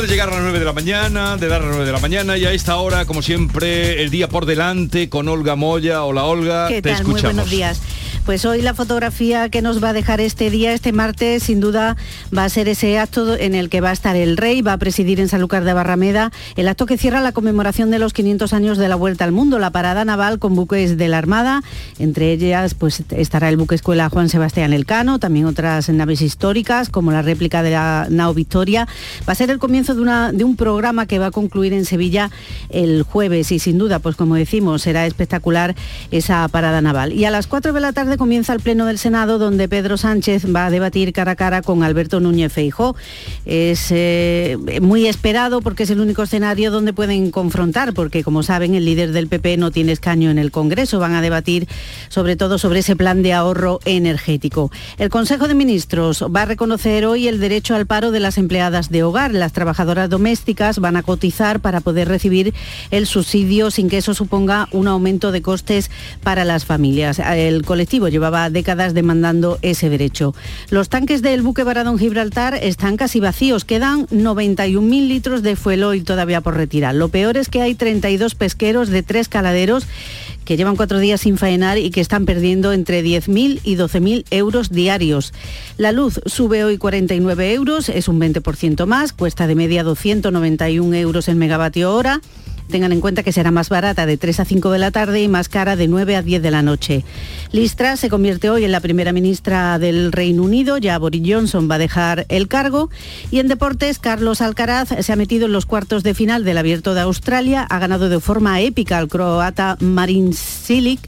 Acaba de llegar a las 9 de la mañana, de dar a las 9 de la mañana y a esta hora, como siempre, el día por delante con Olga Moya. Hola Olga, ¿Qué te tal? escuchamos. Muy buenos días. Pues hoy la fotografía que nos va a dejar este día, este martes, sin duda va a ser ese acto en el que va a estar el rey, va a presidir en Sanlúcar de Barrameda el acto que cierra la conmemoración de los 500 años de la Vuelta al Mundo, la parada naval con buques de la Armada, entre ellas pues estará el buque escuela Juan Sebastián Elcano, también otras naves históricas como la réplica de la Nao Victoria. Va a ser el comienzo de, de un programa que va a concluir en Sevilla el jueves y sin duda, pues como decimos, será espectacular esa parada naval. Y a las 4 de la tarde comienza el Pleno del Senado donde Pedro Sánchez va a debatir cara a cara con Alberto Núñez Feijó. Es eh, muy esperado porque es el único escenario donde pueden confrontar, porque como saben el líder del PP no tiene escaño en el Congreso. Van a debatir sobre todo sobre ese plan de ahorro energético. El Consejo de Ministros va a reconocer hoy el derecho al paro de las empleadas de hogar. Las trabajadoras domésticas van a cotizar para poder recibir el subsidio sin que eso suponga un aumento de costes para las familias. El colectivo llevaba décadas demandando ese derecho. Los tanques del buque varado en Gibraltar están casi vacíos. Quedan 91.000 litros de fueloil todavía por retirar. Lo peor es que hay 32 pesqueros de tres caladeros que llevan cuatro días sin faenar y que están perdiendo entre 10.000 y 12.000 euros diarios. La luz sube hoy 49 euros, es un 20% más, cuesta de media 291 euros el megavatio hora. Tengan en cuenta que será más barata de 3 a 5 de la tarde y más cara de 9 a 10 de la noche. Listra se convierte hoy en la primera ministra del Reino Unido, ya Boris Johnson va a dejar el cargo. Y en deportes, Carlos Alcaraz se ha metido en los cuartos de final del Abierto de Australia, ha ganado de forma épica al croata Marin Cilic.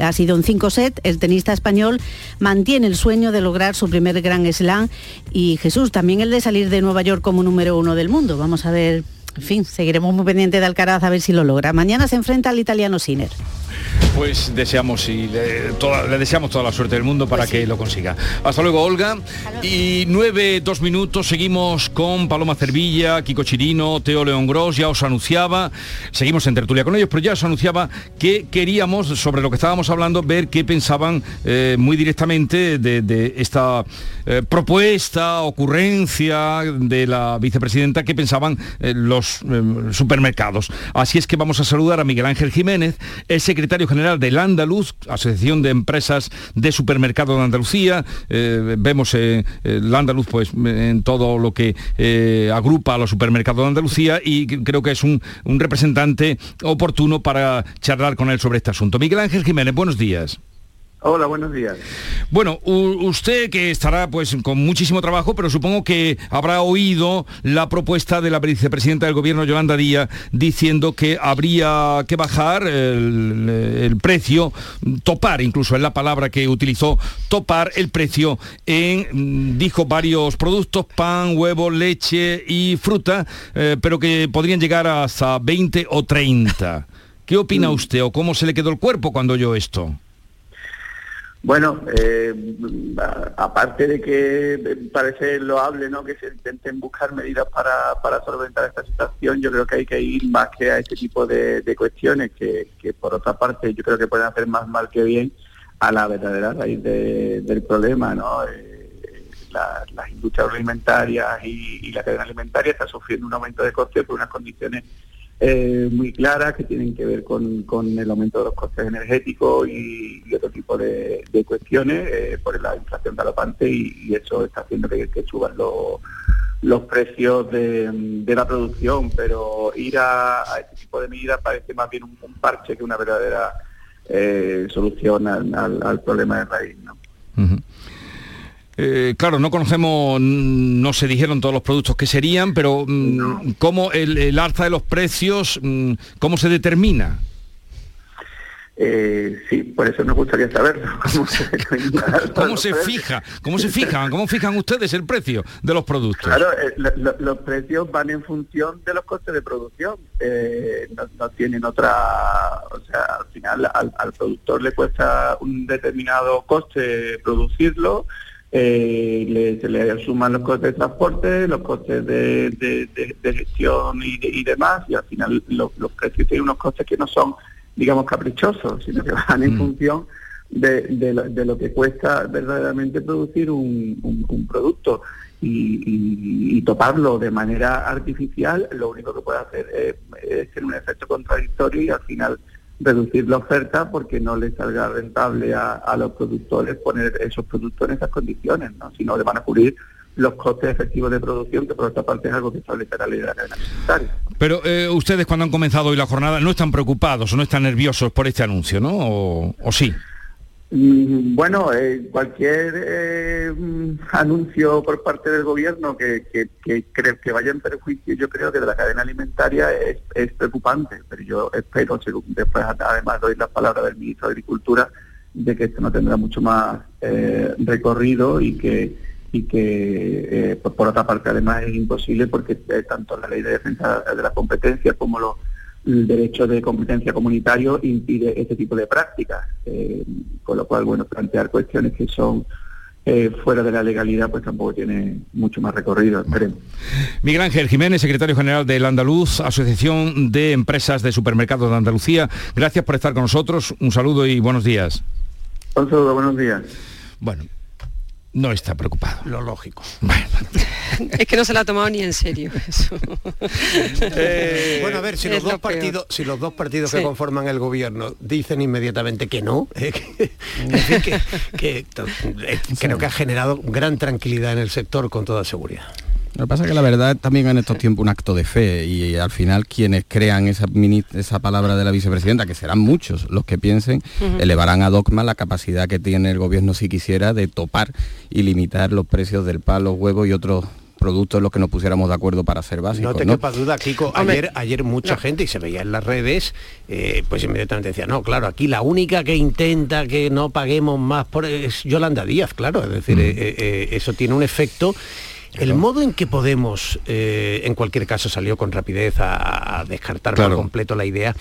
Ha sido un 5 set, el tenista español mantiene el sueño de lograr su primer gran slam y Jesús, también el de salir de Nueva York como número uno del mundo. Vamos a ver en fin, seguiremos muy pendientes de Alcaraz a ver si lo logra. Mañana se enfrenta al italiano Sinner. Pues deseamos y le, toda, le, deseamos toda la suerte del mundo para pues sí. que lo consiga. Hasta luego, Olga. Y nueve, dos minutos, seguimos con Paloma Cervilla, Kiko Chirino, Teo León Gros, ya os anunciaba, seguimos en tertulia con ellos, pero ya os anunciaba que queríamos, sobre lo que estábamos hablando, ver qué pensaban eh, muy directamente de, de esta eh, propuesta, ocurrencia de la vicepresidenta, qué pensaban eh, los supermercados. Así es que vamos a saludar a Miguel Ángel Jiménez, el secretario general del Andaluz, Asociación de Empresas de Supermercados de Andalucía. Eh, vemos eh, el Andaluz pues, en todo lo que eh, agrupa a los supermercados de Andalucía y creo que es un, un representante oportuno para charlar con él sobre este asunto. Miguel Ángel Jiménez, buenos días. Hola, buenos días. Bueno, usted que estará pues con muchísimo trabajo, pero supongo que habrá oído la propuesta de la vicepresidenta del gobierno, Yolanda Díaz, diciendo que habría que bajar el, el precio, topar, incluso es la palabra que utilizó, topar el precio en, dijo, varios productos, pan, huevo, leche y fruta, eh, pero que podrían llegar hasta 20 o 30. ¿Qué opina usted o cómo se le quedó el cuerpo cuando oyó esto? Bueno, eh, aparte de que parece loable ¿no? que se intenten buscar medidas para, solventar esta situación, yo creo que hay que ir más que a este tipo de, cuestiones que, que, por otra parte, yo creo que pueden hacer más mal que bien a la verdadera raíz de, del problema. ¿no? Eh, la, las industrias alimentarias y, y la cadena alimentaria está sufriendo un aumento de costes por unas condiciones eh, muy claras que tienen que ver con, con, el aumento de los costes energéticos y, y otro tipo de, de cuestiones eh, por la inflación galopante y, eso está haciendo que, que suban los, los precios de, de, la producción, pero ir a, a, este tipo de medidas parece más bien un, parche que una verdadera eh, solución al, al, problema de raíz. ¿no? Eh, claro, no conocemos, no se dijeron todos los productos que serían, pero no. ¿cómo el, el, alza de los precios, cómo se determina? Eh, sí, por eso nos gustaría saberlo. ¿Cómo se, ¿Cómo se fija? ¿Cómo se fijan? ¿Cómo fijan ustedes el precio de los productos? Claro, eh, lo, lo, los precios van en función de los costes de producción. Eh, no, no, tienen otra, o sea, al final al, al productor le cuesta un determinado coste producirlo eh, le, se le suman los costes de transporte, los costes de, de, de, de gestión y, y, demás, y al final lo, los precios tienen unos costes que no son, digamos, caprichosos, sino que van en mm. función de, lo, de, lo, que cuesta verdaderamente producir un, un, un, producto. y, toparlo de manera artificial, lo único que puede hacer es, tener un efecto contradictorio y al final reducir la oferta porque no le salga rentable a, los productores poner esos productos en esas condiciones, ¿no? si no le van a cubrir los costes efectivos de producción, que por otra parte es algo que establece la cadena alimentaria. Pero eh, ustedes cuando han comenzado hoy la jornada no están preocupados o no están nerviosos por este anuncio, ¿no? ¿O, sí? Mm, bueno, eh, cualquier eh, anuncio por parte del gobierno que, que, que, que, vaya en perjuicio, yo creo que de la cadena alimentaria es, preocupante, pero yo espero, después además doy la palabra del ministro de Agricultura, de que esto no tendrá mucho más recorrido y que y que eh, por, otra parte además es imposible porque eh, tanto la ley de defensa de la competencia como lo, el derecho de competencia comunitario impide este tipo de prácticas, eh, con lo cual bueno plantear cuestiones que son fuera de la legalidad pues tampoco tiene mucho más recorrido, esperemos. Miguel Ángel Jiménez, secretario general del Andaluz, Asociación de Empresas de Supermercados de Andalucía, gracias por estar con nosotros, un saludo y buenos días. Un saludo, buenos días. Bueno, no está preocupado. Lo lógico. es que no se la ha tomado ni en serio. Eh, bueno, a ver, si los, dos partidos, si los dos partidos que conforman el gobierno dicen inmediatamente que no, eh, que, eh, creo que ha generado gran tranquilidad en el sector con toda seguridad. Lo que pasa es que la verdad es también en estos tiempos un acto de fe y al final quienes crean esa, esa palabra de la vicepresidenta, que serán muchos los que piensen, elevarán a dogma la capacidad que tiene el gobierno si quisiera de topar y limitar los precios del palo, huevo y otros productos en los que nos pusiéramos de acuerdo para ser básicos. No te quepa duda, Kiko. Ayer, ayer mucha gente, y se veía en las redes, eh, pues inmediatamente decía, no, claro, aquí la única que intenta que no paguemos más por es Yolanda Díaz, claro. Es decir, eh, eh, eso tiene un efecto el modo en que Podemos, eh, en cualquier caso, salió con rapidez a, descartar por completo la idea,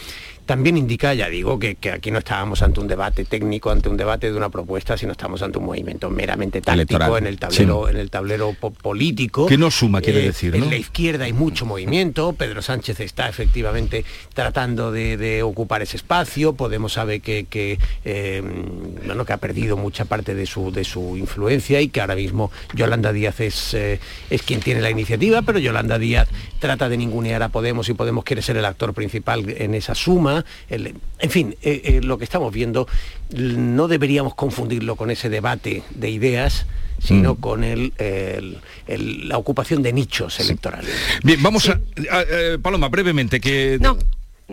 también indica, ya digo, que, aquí no estábamos ante un debate técnico, ante un debate de una propuesta, sino estamos ante un movimiento meramente táctico en el tablero, en el tablero político. Que no suma, quiere eh, decir. En la izquierda hay mucho movimiento. Pedro Sánchez está efectivamente tratando de, ocupar ese espacio. Podemos saber que, eh, bueno, que ha perdido mucha parte de su, de su influencia y que ahora mismo Yolanda Díaz es, eh, es quien tiene la iniciativa, pero Yolanda Díaz trata de ningunear a Podemos y Podemos quiere ser el actor principal en esa suma en fin, eh, eh, lo que estamos viendo no deberíamos confundirlo con ese debate de ideas, sino mm. con el, la ocupación de nichos electorales. Bien, vamos a, Paloma, brevemente, que... No.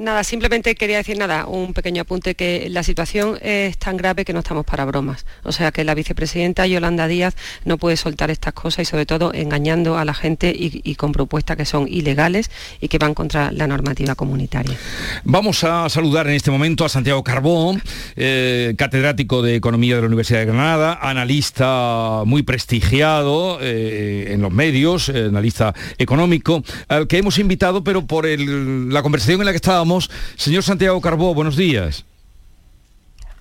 Nada, simplemente quería decir nada, un pequeño apunte que la situación es tan grave que no estamos para bromas. O sea que la vicepresidenta Yolanda Díaz no puede soltar estas cosas y sobre todo engañando a la gente y, con propuestas que son ilegales y que van contra la normativa comunitaria. Vamos a saludar en este momento a Santiago Carbón, eh, catedrático de Economía de la Universidad de Granada, analista muy prestigiado eh, en los medios, eh, analista económico, al que hemos invitado, pero por la conversación en la que Señor Santiago Carbó, buenos días.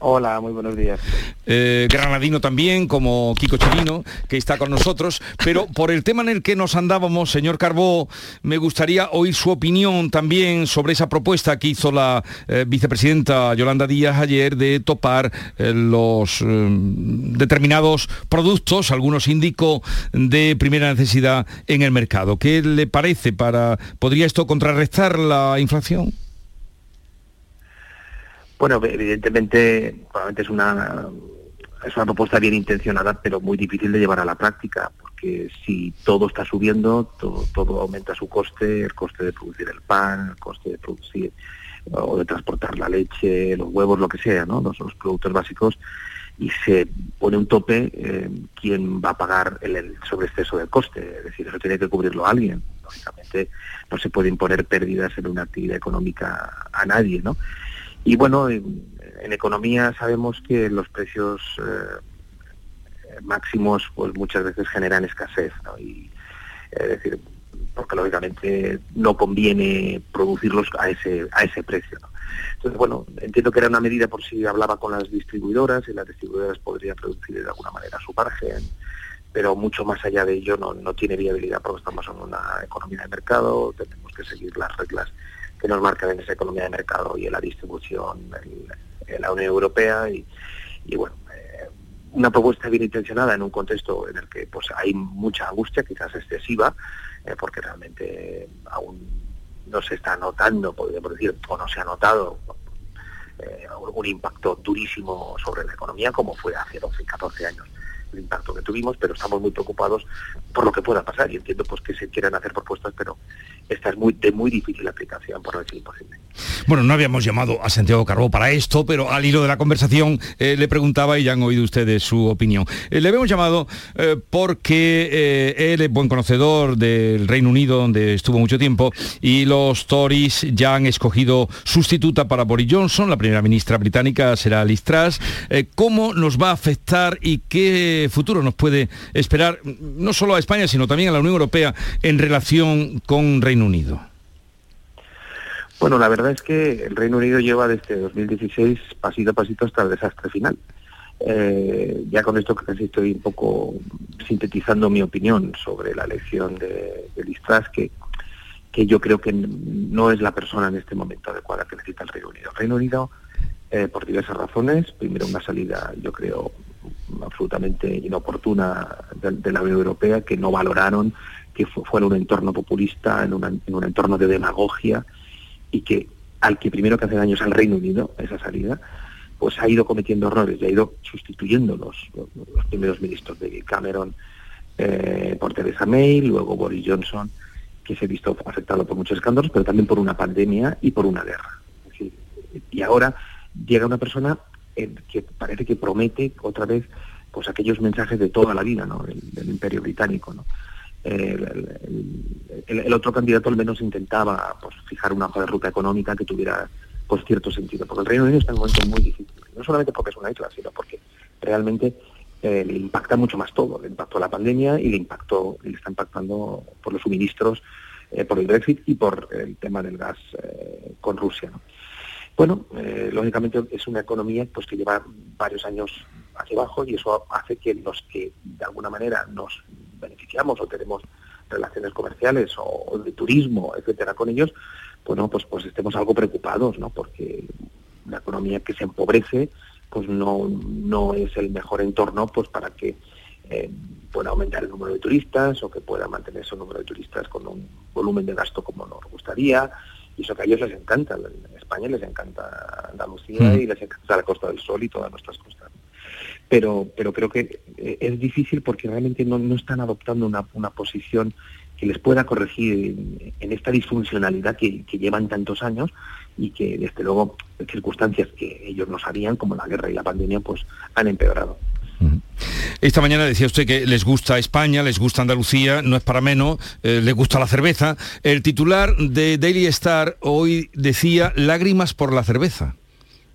Hola, muy buenos días. Eh, granadino también, como Kiko Chirino, que está con nosotros, pero por el tema en el que nos andábamos, señor Carbó, me gustaría oír su opinión también sobre esa propuesta que hizo la eh, vicepresidenta Yolanda Díaz ayer de topar eh, los determinados productos, algunos indicó, de primera necesidad en el mercado. ¿Qué le parece para, podría esto contrarrestar la inflación? Bueno, evidentemente, probablemente es una, es una propuesta bien intencionada, pero muy difícil de llevar a la práctica, porque si todo está subiendo, todo, todo aumenta su coste, el coste de producir el pan, el coste de producir o de transportar la leche, los huevos, lo que sea, ¿no? Los, los productos básicos, y se pone un tope, eh, ¿quién va a pagar el, el sobreexceso del coste? Es decir, eso tiene que cubrirlo alguien. Lógicamente no se puede imponer pérdidas en una actividad económica a nadie, ¿no? Y bueno, en, economía sabemos que los precios eh, máximos pues muchas veces generan escasez, ¿no? Y, es decir, porque lógicamente no conviene producirlos a ese, a ese precio. Entonces, bueno, entiendo que era una medida por si hablaba con las distribuidoras y las distribuidoras podrían producir de alguna manera su margen, pero mucho más allá de ello no, no tiene viabilidad porque estamos en una economía de mercado, tenemos que seguir las reglas que nos marcan en esa economía de mercado y en la distribución en, la Unión Europea. Y, bueno, eh, una propuesta bien intencionada en un contexto en el que pues hay mucha angustia, quizás excesiva, eh, porque realmente aún no se está notando, podríamos decir, o no se ha notado eh, un impacto durísimo sobre la economía como fue hace 12, 14 años el impacto que tuvimos, pero estamos muy preocupados por lo que pueda pasar. Y entiendo pues que se quieran hacer propuestas, pero esta es muy de muy difícil aplicación, por no decir imposible. Bueno, no habíamos llamado a Santiago Carbó para esto, pero al hilo de la conversación eh, le preguntaba y ya han oído ustedes su opinión. Eh, le habíamos llamado eh, porque él es buen conocedor del Reino Unido, donde estuvo mucho tiempo, y los Tories ya han escogido sustituta para Boris Johnson, la primera ministra británica será Liz Truss. ¿Cómo nos va a afectar y qué futuro nos puede esperar, no solo a España, sino también a la Unión Europea en relación con Reino Unido? Bueno, la verdad es que el Reino Unido lleva desde 2016 pasito a pasito hasta el desastre final. Eh, ya con esto casi estoy un poco sintetizando mi opinión sobre la elección de, de que, que yo creo que no es la persona en este momento adecuada que necesita el Reino Unido. El Reino Unido, eh, por diversas razones, primero una salida, yo creo, absolutamente inoportuna de, la Unión Europea, que no valoraron que fuera un entorno populista, en, en un entorno de demagogia, y que al que primero que hace daño es al Reino Unido, esa salida, pues ha ido cometiendo errores y ha ido sustituyendo los, primeros ministros de Cameron eh, por Theresa May, luego Boris Johnson, que se ha visto afectado por muchos escándalos, pero también por una pandemia y por una guerra. y ahora llega una persona que parece que promete otra vez pues aquellos mensajes de toda la vida ¿no? del, imperio británico. ¿no? El, otro candidato al menos intentaba pues, fijar una hoja de ruta económica que tuviera pues, cierto sentido, porque el Reino Unido está en un momento muy difícil, no solamente porque es una isla, sino porque realmente eh, le impacta mucho más todo, le impactó la pandemia y le impactó, le está impactando por los suministros, eh, por el Brexit y por el tema del gas eh, con Rusia. Bueno, lógicamente es una economía pues que lleva varios años hacia abajo y eso hace que los que de alguna manera nos beneficiamos o tenemos relaciones comerciales o, de turismo, etcétera, con ellos, bueno, pues, pues estemos algo preocupados, ¿no? Porque la economía que se empobrece, pues no, no es el mejor entorno pues para que eh, pueda aumentar el número de turistas o que pueda mantener ese número de turistas con un volumen de gasto como nos gustaría. Y eso que a ellos les encanta, en España les encanta Andalucía mm. y les encanta la Costa del Sol y todas nuestras costas pero, pero creo que eh, es difícil porque realmente no, están adoptando una, una, posición que les pueda corregir en, esta disfuncionalidad que, llevan tantos años y que desde luego circunstancias que ellos no sabían, como la guerra y la pandemia, pues han empeorado. Esta mañana decía usted que les gusta España, les gusta Andalucía, no es para menos, eh, les gusta la cerveza. El titular de Daily Star hoy decía lágrimas por la cerveza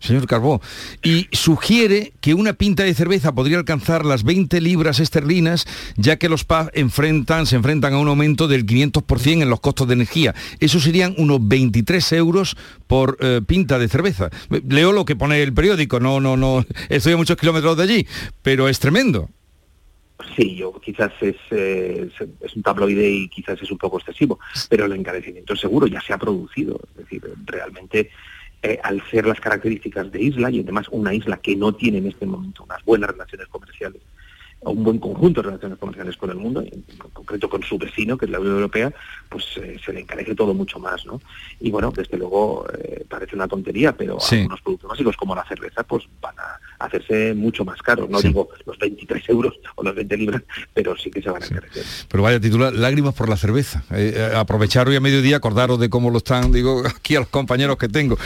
señor Carbó, y sugiere que una pinta de cerveza podría alcanzar las 20 libras esterlinas, ya que los pubs enfrentan, se enfrentan a un aumento del 500% en los costos de energía. Eso serían unos 23 euros por eh, pinta de cerveza. Leo lo que pone el periódico, no, no, no, estoy a muchos kilómetros de allí, pero es tremendo. Sí, yo quizás es, eh, es, un tabloide y quizás es un poco excesivo, pero el encarecimiento seguro ya se ha producido. Es decir, realmente eh, al ser las características de isla y además una isla que no tiene en este momento unas buenas relaciones comerciales un buen conjunto de relaciones comerciales con el mundo, en concreto con su vecino, que es la Unión Europea, pues eh, se le encarece todo mucho más, ¿no? Y bueno, desde luego eh, parece una tontería, pero algunos productos básicos como la cerveza, pues van a hacerse mucho más caros. No digo los 23 euros o los 20 libras, pero sí que se van a encarecer. Pero vaya titular, lágrimas por la cerveza. Eh, aprovechar hoy a mediodía, acordaros de cómo lo están, digo, aquí a los compañeros que tengo.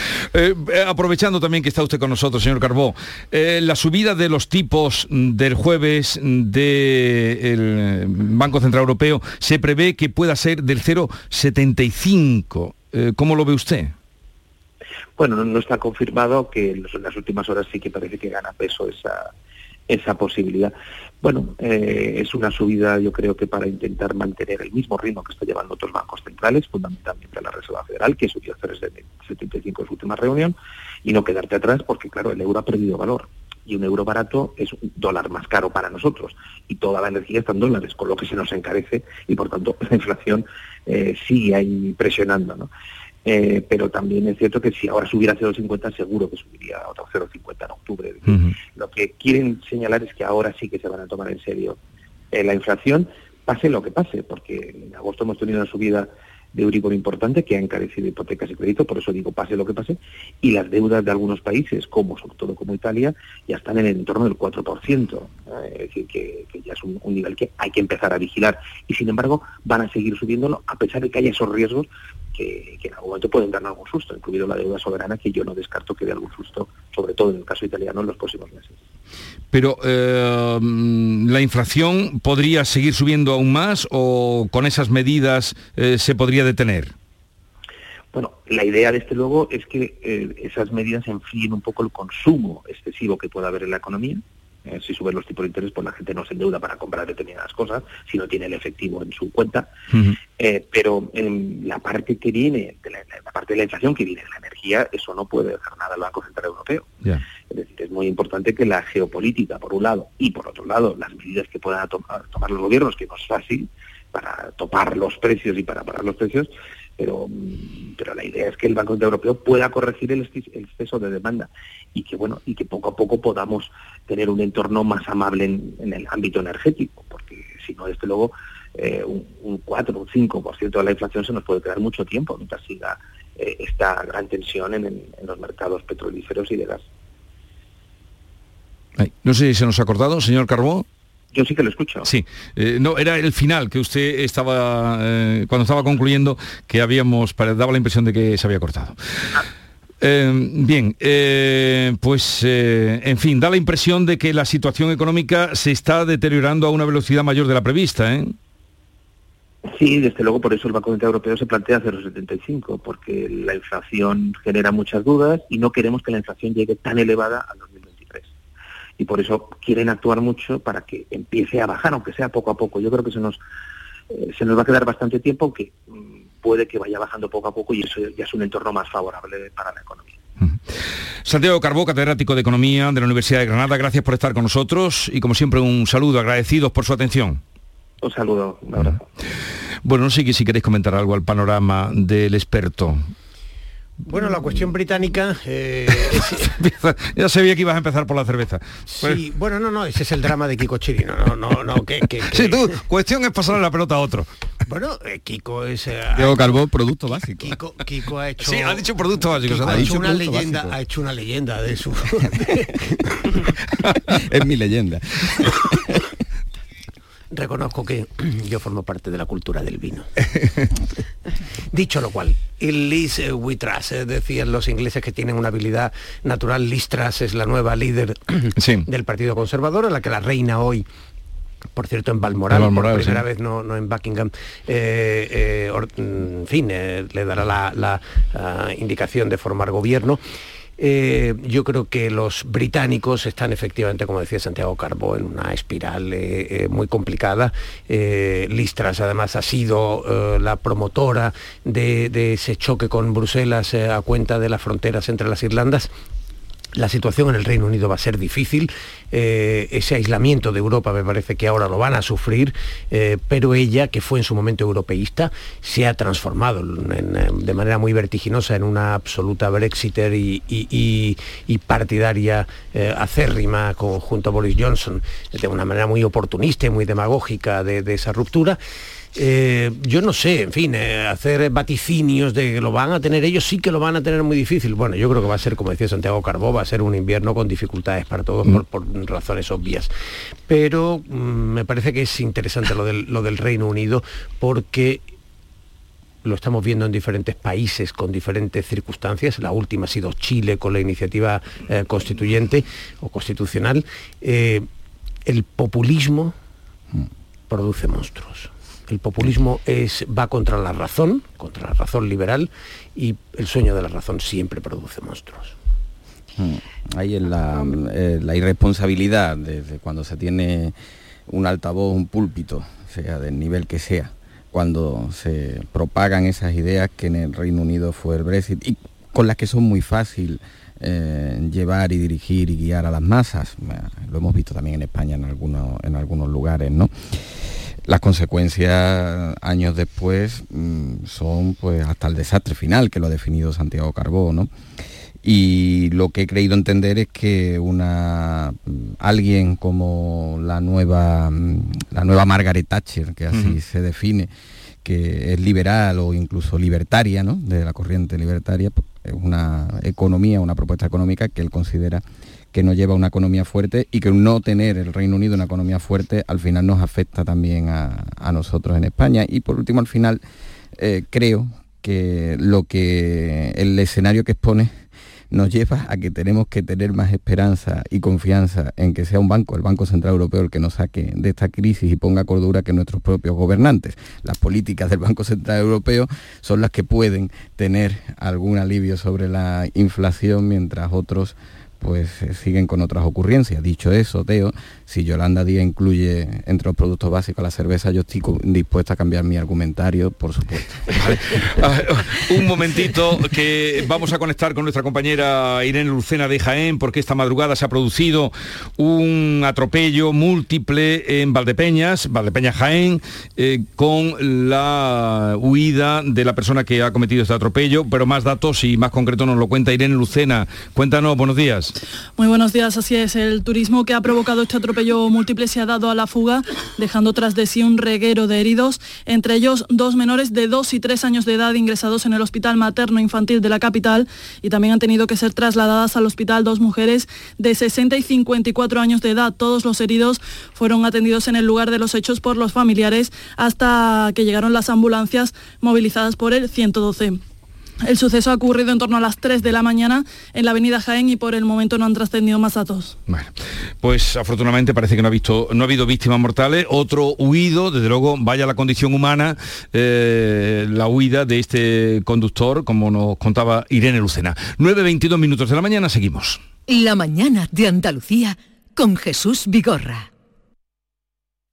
aprovechando también que está usted con nosotros, señor Carbó, la subida de los tipos del jueves del Banco Central Europeo se prevé que pueda ser del 0,75. Eh, ¿Cómo lo ve usted? Bueno, no, está confirmado que en las últimas horas sí que parece que gana peso esa, esa posibilidad. Bueno, eh, es una subida yo creo que para intentar mantener el mismo ritmo que está llevando otros bancos centrales, fundamentalmente la Reserva Federal, que subió a 3,75 en su última reunión, y no quedarte atrás porque, claro, el euro ha perdido valor y un euro barato es un dólar más caro para nosotros y toda la energía está en dólares, con lo que se nos encarece y por tanto la inflación eh, sigue ahí presionando. ¿no? Eh, pero también es cierto que si ahora subiera a 0,50 seguro que subiría a otro 0,50 en octubre. Lo que quieren señalar es que ahora sí que se van a tomar en serio eh, la inflación, pase lo que pase, porque en agosto hemos tenido una subida de Euribor importante que ha encarecido hipotecas y crédito, por eso digo pase lo que pase, y las deudas de algunos países, como sobre todo como Italia, ya están en el entorno del 4%, es decir, que, ya es un, nivel que hay que empezar a vigilar, y sin embargo van a seguir subiéndolo a pesar de que haya esos riesgos que, en algún momento pueden dar algún susto, incluido la deuda soberana, que yo no descarto que dé algún susto, sobre todo en el caso italiano, en los próximos meses. Pero eh, la inflación podría seguir subiendo aún más o con esas medidas eh, se podría detener. Bueno, la idea, desde luego, es que eh, esas medidas enfríen un poco el consumo excesivo que pueda haber en la economía, eh, si suben los tipos de interés, pues la gente no se endeuda para comprar determinadas cosas, si no tiene el efectivo en su cuenta. Eh, pero en la parte que viene, de la, parte de la inflación que viene de la energía, eso no puede dejar nada al Banco Central Europeo. Es decir, es muy importante que la geopolítica, por un lado, y por otro lado, las medidas que puedan tomar, tomar los gobiernos, que no es fácil, para topar los precios y para parar los precios, pero, pero la idea es que el Banco Europeo pueda corregir el, exceso de demanda y que bueno y que poco a poco podamos tener un entorno más amable en, el ámbito energético, porque si no, desde luego, eh, un, 4 o un 5% de la inflación se nos puede quedar mucho tiempo mientras siga eh, esta gran tensión en, los mercados petrolíferos y de gas. no sé si se nos ha acordado, señor Carbó. Yo sí que lo escucho. Sí, eh, no, era el final que usted estaba, eh, cuando estaba concluyendo, que habíamos, daba la impresión de que se había cortado. Ah. Eh, bien, pues en fin, da la impresión de que la situación económica se está deteriorando a una velocidad mayor de la prevista, ¿eh? Sí, desde luego por eso el Banco Central Europeo se plantea 0,75, porque la inflación genera muchas dudas y no queremos que la inflación llegue tan elevada a los y por eso quieren actuar mucho para que empiece a bajar, aunque sea poco a poco. Yo creo que se nos, eh, se nos va a quedar bastante tiempo, aunque mm, puede que vaya bajando poco a poco y eso ya es un entorno más favorable para la economía. Santiago Carbó, catedrático de Economía de la Universidad de Granada, gracias por estar con nosotros y como siempre un saludo, agradecidos por su atención. Un saludo, un abrazo. Bueno, no sé si queréis comentar algo al panorama del experto. Bueno, la cuestión británica... Eh, ya sabía que ibas a empezar por la cerveza. Sí, pues- bueno, no, no, ese es el drama de Kiko Chirino, no, no, no, que... Sí, tú, cuestión es pasarle la pelota a otro. Bueno, eh, Kiko es... Eh, Diego Carbó, producto básico. Kiko, Kiko, ha hecho... Sí, ha dicho producto básico. ha, hecho una leyenda, ha hecho una leyenda de su... es mi leyenda reconozco que yo formo parte de la cultura del vino. Dicho lo cual, el Liz Witras, eh, decían los ingleses que tienen una habilidad natural, Liz Truss es la nueva líder del Partido Conservador, a la que la reina hoy por cierto en Balmoral, por primera vez no, en Buckingham, eh, eh, en fin, le dará la, indicación de formar gobierno. Eh, yo creo que los británicos están efectivamente, como decía Santiago Carbó, en una espiral eh, eh, muy complicada. Listras además ha sido la promotora de, ese choque con Bruselas a cuenta de las fronteras entre las Irlandas la situación en el Reino Unido va a ser difícil, eh, ese aislamiento de Europa me parece que ahora lo van a sufrir, eh, pero ella, que fue en su momento europeísta, se ha transformado eh, de manera muy vertiginosa en una absoluta Brexiter y, partidaria acérrima junto a Boris Johnson, de una manera muy oportunista y muy demagógica de esa ruptura. Eh, yo no sé, en fin, eh, hacer vaticinios de que lo van a tener ellos, sí que lo van a tener muy difícil. Bueno, yo creo que va a ser, como decía Santiago Carbó, va a ser un invierno con dificultades para todos mm. por, razones obvias. Pero mm, me parece que es interesante lo del, lo del Reino Unido porque lo estamos viendo en diferentes países con diferentes circunstancias. La última ha sido Chile con la iniciativa eh, constituyente o constitucional. el populismo mm. produce monstruos. El populismo es, va contra la razón, contra la razón liberal, y el sueño de la razón siempre produce monstruos. Hmm. Ahí la, eh, la irresponsabilidad de, cuando se tiene un altavoz, un púlpito, sea del nivel que sea, cuando se propagan esas ideas que en el Reino Unido fue el Brexit y con las que son muy fácil eh, llevar y dirigir y guiar a las masas. Lo hemos visto también en España en en algunos lugares, ¿no? Las consecuencias años después mm, son pues hasta el desastre final que lo ha definido Santiago Carbó, ¿no? y lo que he creído entender es que una alguien como la nueva la nueva Margaret Thatcher que así se define que es liberal o incluso libertaria ¿no? de la corriente libertaria pues, es una economía una propuesta económica que él considera que no lleva una economía fuerte y que no tener el Reino Unido una economía fuerte al final nos afecta también a, nosotros en España y por último al final eh, creo que lo que el escenario que expone nos lleva a que tenemos que tener más esperanza y confianza en que sea un banco, el Banco Central Europeo, el que nos saque de esta crisis y ponga cordura que nuestros propios gobernantes. Las políticas del Banco Central Europeo son las que pueden tener algún alivio sobre la inflación mientras otros pues eh, siguen con otras ocurrencias. Dicho eso, Teo, si Yolanda Díaz incluye entre los productos básicos la cerveza, yo estoy dispuesta a cambiar mi argumentario, por supuesto. Ah, un momentito que vamos a conectar con nuestra compañera Irene Lucena de Jaén, porque esta madrugada se ha producido un atropello múltiple en Valdepeñas, Valdepeñas Jaén, eh, con la huida de la persona que ha cometido este atropello, pero más datos y más concreto nos lo cuenta Irene Lucena. Cuéntanos, buenos días. Muy buenos días, así es. El turismo que ha provocado este atropello múltiple se ha dado a la fuga, dejando tras de sí un reguero de heridos, entre ellos dos menores de 2 y 3 años de edad ingresados en el Hospital Materno Infantil de la capital y también han tenido que ser trasladadas al hospital dos mujeres de 60 y 54 años de edad. Todos los heridos fueron atendidos en el lugar de los hechos por los familiares hasta que llegaron las ambulancias movilizadas por el 112. El suceso ha ocurrido en torno a las 3 de la mañana en la avenida Jaén y por el momento no han trascendido más datos. Bueno, pues afortunadamente parece que no ha, visto, no ha habido víctimas mortales. Otro huido, desde luego, vaya la condición humana, eh, la huida de este conductor, como nos contaba Irene Lucena. 9.22 minutos de la mañana, seguimos. La mañana de Andalucía con Jesús Vigorra.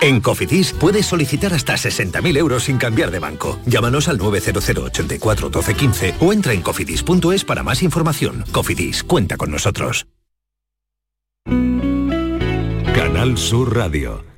En Cofidis puedes solicitar hasta 60.000 euros sin cambiar de banco. Llámanos al 900 84 12 15 o entra en cofidis.es para más información. Cofidis, cuenta con nosotros. Canal Sur Radio.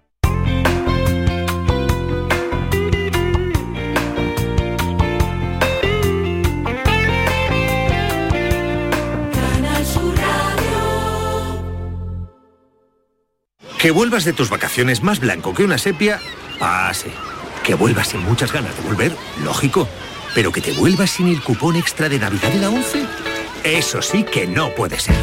Que vuelvas de tus vacaciones más blanco que una sepia, ah, sí. Que vuelvas sin muchas ganas de volver, lógico. Pero que te vuelvas sin el cupón extra de Navidad de la 11, eso sí que no puede ser.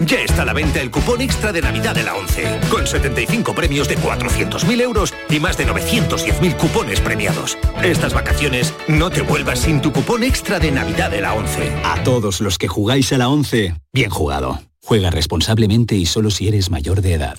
Ya está a la venta el cupón extra de Navidad de la 11, con 75 premios de 400.000 euros y más de 910.000 cupones premiados. Estas vacaciones no te vuelvas sin tu cupón extra de Navidad de la 11. A todos los que jugáis a la 11, bien jugado. Juega responsablemente y solo si eres mayor de edad.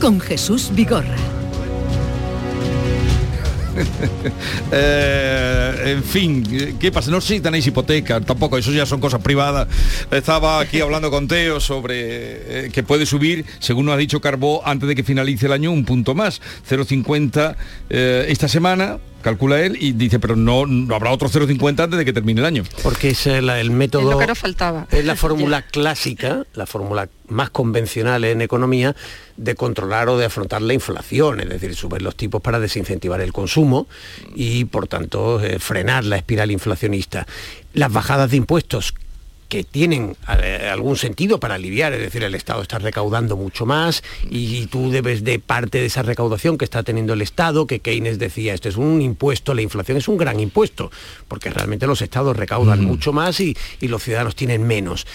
con Jesús Vigorra. Eh, en fin, ¿qué pasa? No sé si tenéis hipoteca, tampoco, eso ya son cosas privadas. Estaba aquí hablando con Teo sobre eh, que puede subir, según nos ha dicho Carbó, antes de que finalice el año, un punto más, 0,50 eh, esta semana, calcula él, y dice, pero no, no habrá otro 0,50 antes de que termine el año. Porque es el, el método... Es lo que nos faltaba. Es la fórmula clásica, la fórmula más convencional en economía de controlar o de afrontar la inflación, es decir, subir los tipos para desincentivar el consumo y, por tanto, eh, frenar la espiral inflacionista. Las bajadas de impuestos que tienen eh, algún sentido para aliviar, es decir, el Estado está recaudando mucho más y tú debes de parte de esa recaudación que está teniendo el Estado, que Keynes decía, esto es un impuesto, la inflación es un gran impuesto, porque realmente los Estados recaudan mucho más y, y los ciudadanos tienen menos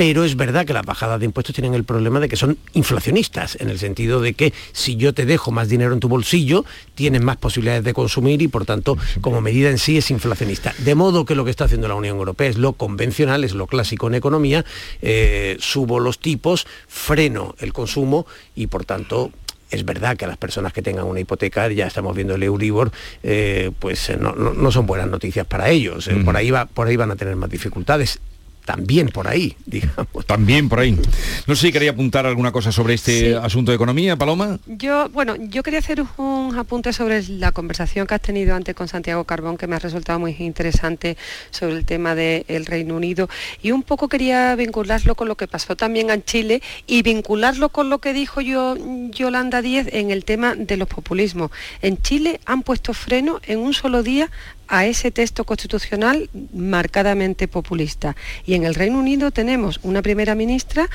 pero es verdad que las bajadas de impuestos tienen el problema de que son inflacionistas, en el sentido de que si yo te dejo más dinero en tu bolsillo, tienes más posibilidades de consumir y por tanto, como medida en sí es inflacionista. De modo que lo que está haciendo la Unión Europea es lo convencional, es lo clásico en economía, eh, subo los tipos, freno el consumo y por tanto es verdad que a las personas que tengan una hipoteca, ya estamos viendo el Euribor, eh, pues eh, no, no- no son buenas noticias para ellos. Eh, por, ahí va, por ahí van a tener más dificultades. También por ahí, digamos. También por ahí. No sé si quería apuntar alguna cosa sobre este asunto de economía, Paloma. Yo, bueno, yo quería hacer un apunte sobre la conversación que has tenido antes con Santiago Carbón, que me ha resultado muy interesante sobre el tema del Reino Unido. Y un poco quería vincularlo con lo que pasó también en Chile y vincularlo con lo que dijo yo, Yolanda Díez en el tema de los populismos. En Chile han puesto freno en un solo día a ese texto constitucional marcadamente populista. Y en el Reino Unido tenemos una primera ministra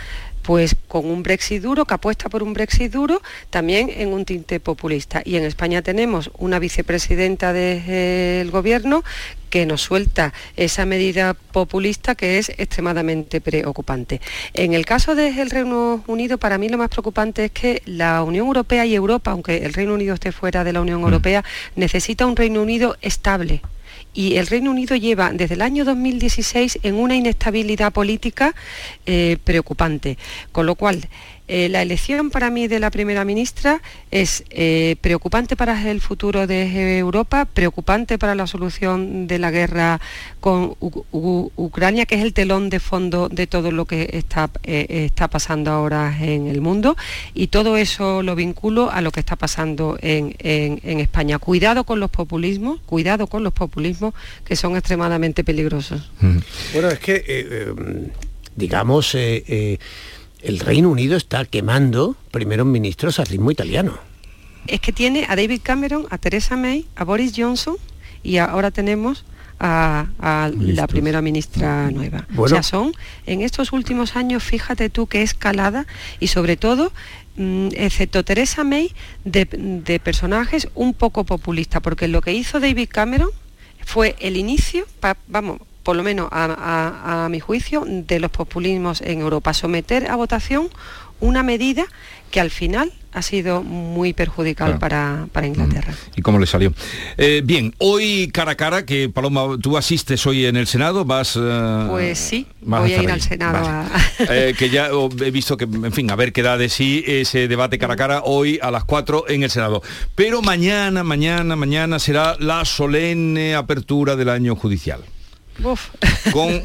pues con un Brexit duro, que apuesta por un Brexit duro, también en un tinte populista. Y en España tenemos una vicepresidenta del gobierno que nos suelta esa medida populista que es extremadamente preocupante. En el caso del Reino Unido, para mí lo más preocupante es que la Unión Europea y Europa, aunque el Reino Unido esté fuera de la Unión Europea, necesita un Reino Unido estable. Y el Reino Unido lleva desde el año 2016 en una inestabilidad política eh, preocupante. Con lo cual, eh, la elección para mí de la primera ministra es eh, preocupante para el futuro de Europa, preocupante para la solución de la guerra con U- U- Ucrania, que es el telón de fondo de todo lo que está, eh, está pasando ahora en el mundo. Y todo eso lo vinculo a lo que está pasando en, en- en España. Cuidado con los populismos, cuidado con los populismos que son extremadamente peligrosos. Bueno, es que, eh, eh, digamos, eh, eh, el Reino Unido está quemando primeros ministros a ritmo italiano. es que tiene a David Cameron, a Theresa May, a Boris Johnson y ahora tenemos a, a la primera ministra nueva. Bueno. O sea, son en estos últimos años, fíjate tú qué escalada y sobre todo, mm, excepto Theresa May, de, de personajes un poco populistas, porque lo que hizo David Cameron fue el inicio, pa- vamos, por lo menos a, a- a mi juicio, de los populismos en Europa. Someter a votación una medida que al final ha sido muy perjudicial Claro. para, para Inglaterra. ¿Y cómo le salió? Eh, bien, hoy cara a cara, que Paloma, tú asistes hoy en el Senado, vas... eh, Pues sí, vas voy a ir ahí. al Senado Vale. a- Eh, que ya he visto que, en fin, a ver qué da de sí ese debate cara a cara hoy a las 4 en el Senado. Pero mañana, mañana, mañana será la solemne apertura del año judicial. Uf. Con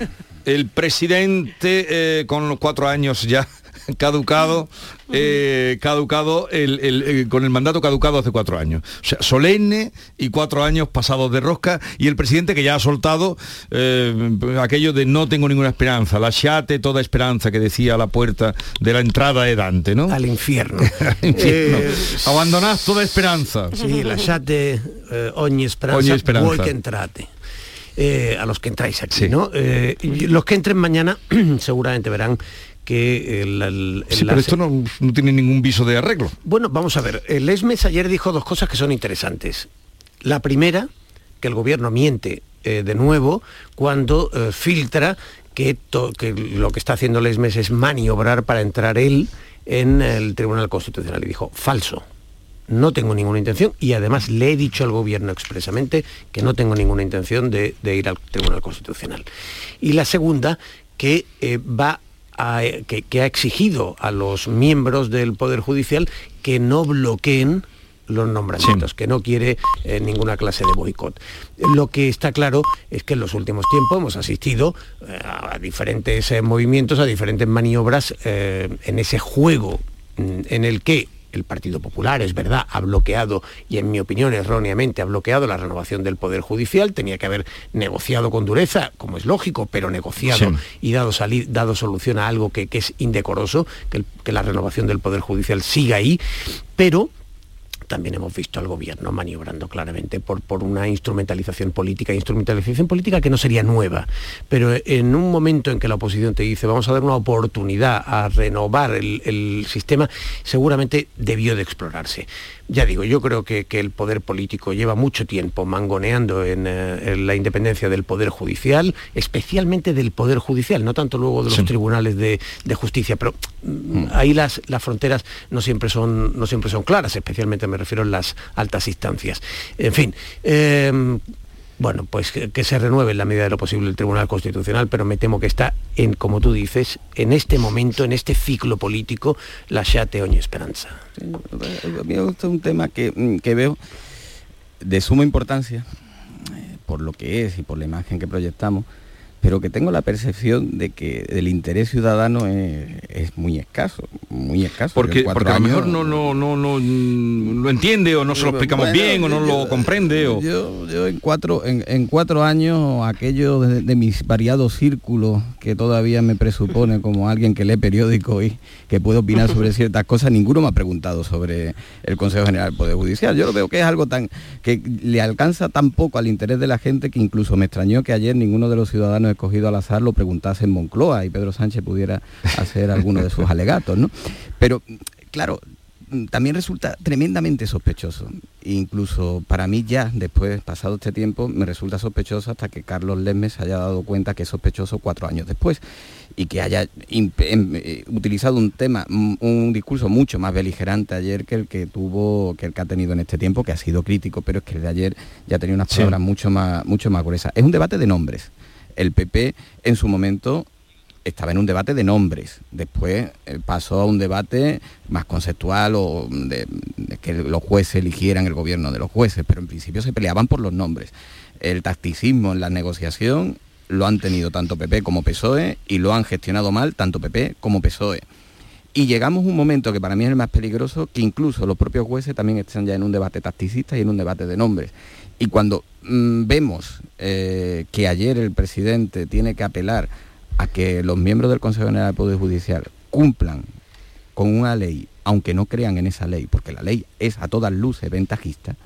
el presidente eh, con los cuatro años ya caducado, eh, caducado el- el- el- con el mandato caducado hace cuatro años. O sea, solemne y cuatro años pasados de rosca y el presidente que ya ha soltado eh, aquello de no tengo ninguna esperanza, la chate toda esperanza que decía a la puerta de la entrada de Dante, ¿no? Al infierno. Al infierno. Eh, Abandonad toda esperanza. Sí, lasciate eh, ogni speranza, Ogni speranza. voi che entrate. Eh, a los que entráis aquí, ¿no? Eh, los que entren mañana seguramente verán que el, el- Sí, el- pero esto no, no tiene ningún viso de arreglo. bueno, vamos a ver. El ESMES ayer dijo dos cosas que son interesantes. La primera, que el gobierno miente eh, de nuevo cuando filtra que, que lo que está haciendo el ESMES es maniobrar para entrar él en el Tribunal Constitucional. Y dijo, falso. No tengo ninguna intención y además le he dicho al gobierno expresamente que no tengo ninguna intención de, de ir al Tribunal Constitucional. Y la segunda, que eh, va a- que, que ha exigido a los miembros del Poder Judicial que no bloqueen los nombramientos, que no quiere eh, ninguna clase de boicot. Lo que está claro es que en los últimos tiempos hemos asistido eh, a diferentes eh, movimientos, a diferentes maniobras en ese juego mm, en el que el Partido Popular, es verdad, ha bloqueado, y en mi opinión erróneamente, ha bloqueado la renovación del Poder Judicial, tenía que haber negociado con dureza, como es lógico, pero negociado Sí. y dado, salir, dado solución a algo que, que es indecoroso, que, el- que la renovación del Poder Judicial siga ahí, pero también hemos visto al gobierno maniobrando claramente por, por una instrumentalización política, instrumentalización política que no sería nueva, pero en un momento en que la oposición te dice vamos a dar una oportunidad a renovar el, el sistema, seguramente debió de explorarse. Ya digo, yo creo que, que el poder político lleva mucho tiempo mangoneando en, eh, en la independencia del poder judicial, especialmente del poder judicial, no tanto luego de los tribunales de, de justicia, pero mm, ahí las, las fronteras no siempre, son, no siempre son claras, especialmente me refiero en las altas instancias. En fin, eh, bueno, pues que, se renueve en la medida de lo posible el Tribunal Constitucional, pero me temo que está en, como tú dices, en este momento, en este ciclo político, la xate oña esperanza. A mí me gusta un tema que, mm, que veo de suma importancia, eh, por lo que es y por la imagen que proyectamos, pero que tengo la percepción de que el interés ciudadano es, es muy escaso, muy escaso. Porque, porque a lo mejor no, no, no, no mm, lo entiende o no se lo explicamos Bueno, bien o no lo comprende. O... Yo, yo en cuatro, en, en cuatro años, aquello de, de mis variados círculos que todavía me presupone como alguien que lee periódico y que puede opinar sobre ciertas cosas, ninguno me ha preguntado sobre el Consejo General del Poder Judicial. Yo lo veo que es algo tan que le alcanza tan poco al interés de la gente que incluso me extrañó que ayer ninguno de los ciudadanos escogido al azar lo preguntase en Moncloa y Pedro Sánchez pudiera hacer alguno de sus alegatos, ¿no? Pero claro, también resulta tremendamente sospechoso. Incluso para mí ya, después, pasado este tiempo, me resulta sospechoso hasta que Carlos Lesmes se haya dado cuenta que es sospechoso cuatro años después y que haya em- eh, utilizado un tema, un discurso mucho más beligerante ayer que el que tuvo, que el que ha tenido en este tiempo, que ha sido crítico, pero es que el de ayer ya tenía unas Sí. palabras mucho más, mucho más gruesas. Es un debate de nombres. El PP en su momento estaba en un debate de nombres. Después eh, pasó a un debate más conceptual o de, que los jueces eligieran el gobierno de los jueces, pero en principio se peleaban por los nombres. El tacticismo en la negociación lo han tenido tanto PP como PSOE y lo han gestionado mal tanto PP como PSOE. Y llegamos a un momento que para mí es el más peligroso, que incluso los propios jueces también están ya en un debate tacticista y en un debate de nombres. Y cuando mm, vemos eh, que ayer el presidente tiene que apelar a que los miembros del Consejo General del Poder Judicial cumplan con una ley, aunque no crean en esa ley, porque la ley es a todas luces ventajista,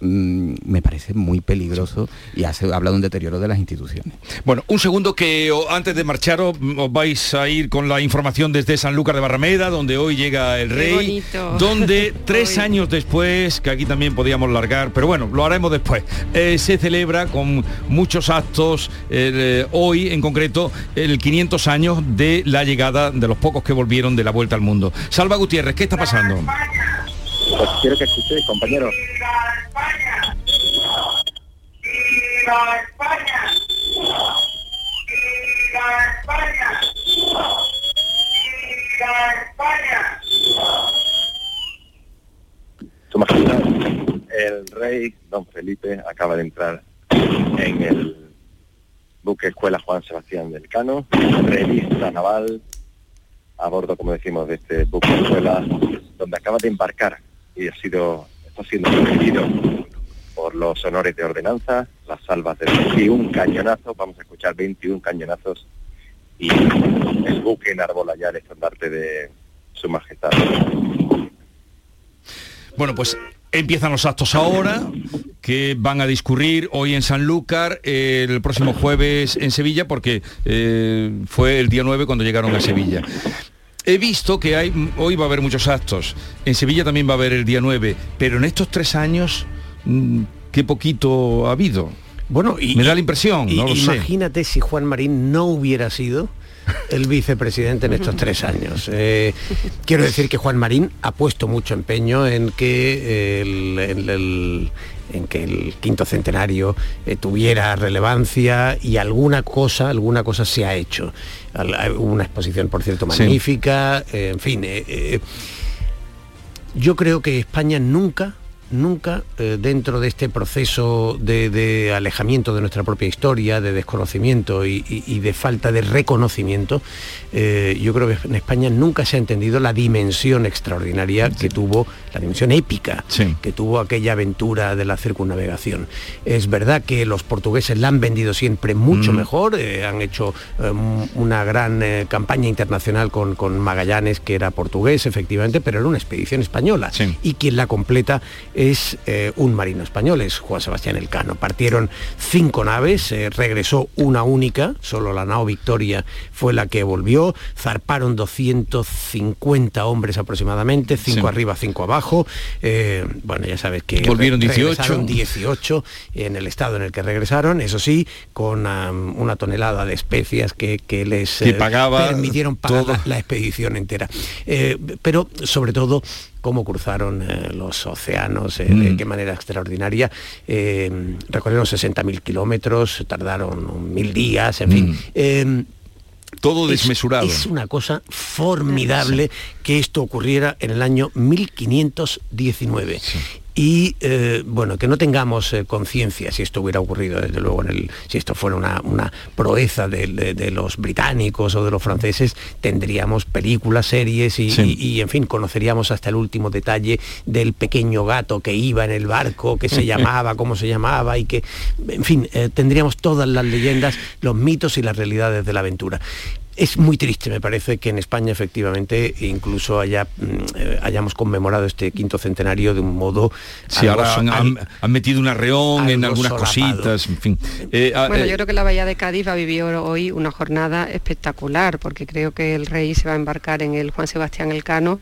mm, me parece muy peligroso y hace, habla de un deterioro de las instituciones. Bueno, un segundo que o, antes de marcharos mm, os vais a ir con la información desde Sanlúcar de Barrameda, donde hoy llega el rey, donde tres años después, que aquí también podíamos largar, pero bueno, lo haremos después, eh, se celebra con muchos actos, eh, hoy en concreto, el 500 años de la llegada de los pocos que volvieron de la vuelta al mundo. Salva Gutiérrez, ¿qué está pasando? Pues quiero que escuchéis, compañeros. Su Majestad, el rey don Felipe acaba de entrar en el buque Escuela Juan Sebastián del Cano, revista naval, a bordo, como decimos, de este buque Escuela, donde acaba de embarcar y ha sido, está siendo recibido por los honores de ordenanza, las salvas de 21 cañonazos, vamos a escuchar 21 cañonazos, y el buque enarbola ya el estandarte de su majestad. Bueno, pues Empiezan los actos ahora, que van a discurrir hoy en Sanlúcar, el próximo jueves en Sevilla, porque eh, fue el día 9 cuando llegaron a Sevilla. He visto que hay, hoy va a haber muchos actos, en Sevilla también va a haber el día 9, pero en estos tres años, mm, qué poquito ha habido. Bueno, y, Me da la impresión, y- no lo sé. imagínate si Juan Marín no hubiera sido el vicepresidente en estos tres años. Eh, quiero decir que Juan Marín ha puesto mucho empeño en que el, el- el- en que el quinto centenario eh, tuviera relevancia y alguna cosa, alguna cosa se ha hecho. Una exposición, por cierto, Sí. magnífica, eh, en fin. eh, yo creo que España nunca, nunca, eh, dentro de este proceso de, de alejamiento de nuestra propia historia, de desconocimiento y, y- y de falta de reconocimiento, eh, yo creo que en España nunca se ha entendido la dimensión extraordinaria que tuvo, la dimensión épica que tuvo aquella aventura de la circunnavegación. Es verdad que los portugueses la han vendido siempre mucho Mm. mejor, eh, han hecho eh, una gran campaña internacional con, con Magallanes, que era portugués, efectivamente, pero era una expedición española. Y quien la completa es eh, un marino español, es Juan Sebastián Elcano. Partieron cinco naves, eh, regresó una única, solo la nao Victoria fue la que volvió, zarparon 250 hombres aproximadamente, cinco Sí. arriba, cinco abajo. Eh, bueno, ya sabes que Volvieron re- 18. regresaron 18 en el estado en el que regresaron, eso sí, con una tonelada de especias que, que les Que pagaba permitieron pagar la, la expedición entera. Pero sobre todo cómo cruzaron eh, los océanos, eh, de Mm. qué manera extraordinaria. Eh, recorrieron 60.000 kilómetros, tardaron mil días, en fin. Eh, Todo es- desmesurado. Es, una cosa formidable que esto ocurriera en el año 1519. Y eh, bueno, que no tengamos eh, conciencia si esto hubiera ocurrido, desde luego, en el, si esto fuera una, una proeza de, de- de los británicos o de los franceses, tendríamos películas, series y, Sí. y- y, en fin, conoceríamos hasta el último detalle del pequeño gato que iba en el barco, que se llamaba, cómo se llamaba y que, en fin, eh, tendríamos todas las leyendas, los mitos y las realidades de la aventura. Es muy triste, me parece, que en España efectivamente incluso haya, mm, eh, hayamos conmemorado este quinto centenario de un modo... Sí, algo ahora han, al- han- han metido un arreón en algunas solapado. cositas, en fin. Eh, ah, Bueno, eh, yo creo que la Bahía de Cádiz va a vivir hoy una jornada espectacular, porque creo que el rey se va a embarcar en el Juan Sebastián Elcano,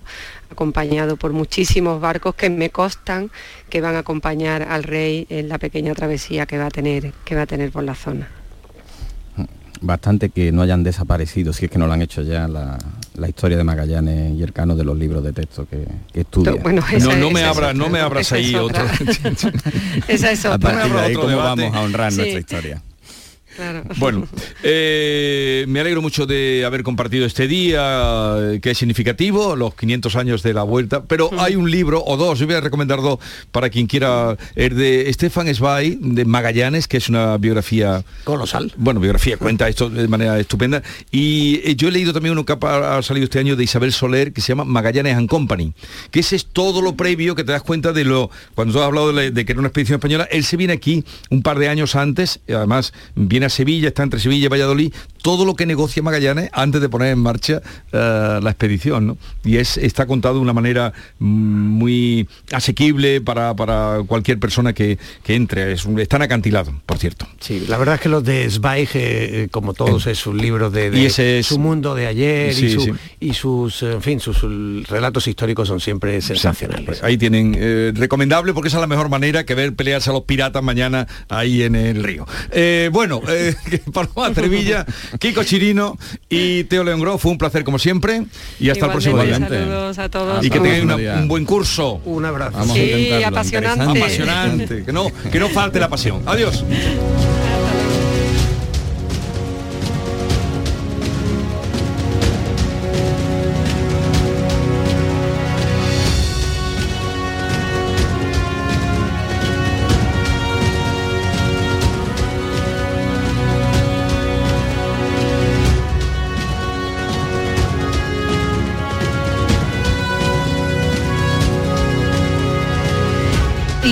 acompañado por muchísimos barcos que me constan que van a acompañar al rey en la pequeña travesía que va a tener, que va a tener por la zona. Bastante que no hayan desaparecido, si es que no lo han hecho ya, la, la historia de Magallanes y Elcano de los libros de texto que, que estudia. Bueno, no, no es- me es abras, no otra. me abras ahí otro. otra. Esa es A otra. partir de ahí, ¿cómo debate. vamos a honrar Sí. nuestra historia? Claro. Bueno, eh, me alegro mucho de haber compartido este día, eh, que es significativo, los 500 años de la vuelta, pero hay un libro, o dos, yo voy a recomendar dos para quien quiera, el de Stefan Zweig, de Magallanes, que es una biografía... Colosal. Bueno, biografía, cuenta esto de manera estupenda. Y eh, yo he leído también uno que ha salido este año de Isabel Soler, que se llama Magallanes and Company, que ese es todo lo previo que te das cuenta de lo... Cuando tú has hablado de, la- de que era una expedición española, él se viene aquí un par de años antes, y además viene a Sevilla, está entre Sevilla y Valladolid, todo lo que negocia Magallanes antes de poner en marcha eh, la expedición, ¿no? Y es, está contado de una manera mm, muy asequible para, para cualquier persona que, que entre. Es un, están acantilados, por cierto. Sí, la verdad es que los de Zweig, eh, como todos, es un libro de, de Y ese es- su mundo de ayer Sí, y, su- sí. y sus, en fin, sus sus relatos históricos son siempre sensacionales. Ahí tienen, eh, recomendable porque esa es la mejor manera que ver pelearse a los piratas mañana ahí en el río. Bueno, eh, Paloma Trevilla, Kiko Chirino y Teo León Gro, fue un placer como siempre y hasta el próximo día. Igualmente, saludos a todos. Y que una- un buen curso. Un abrazo. Vamos a Sí, intentarlo. apasionante. Apasionante, que no, que no falte la pasión. Adiós.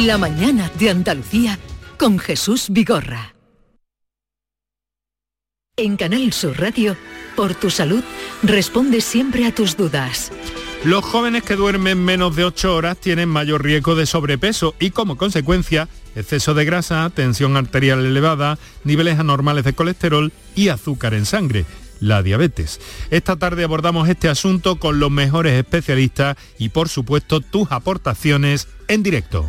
La mañana de Andalucía con Jesús Vigorra. En Canal Sur Radio, por tu salud, responde siempre a tus dudas. Los jóvenes que duermen menos de 8 horas tienen mayor riesgo de sobrepeso y como consecuencia exceso de grasa, tensión arterial elevada, niveles anormales de colesterol y azúcar en sangre la diabetes. Esta tarde abordamos este asunto con los mejores especialistas y por supuesto tus aportaciones en directo.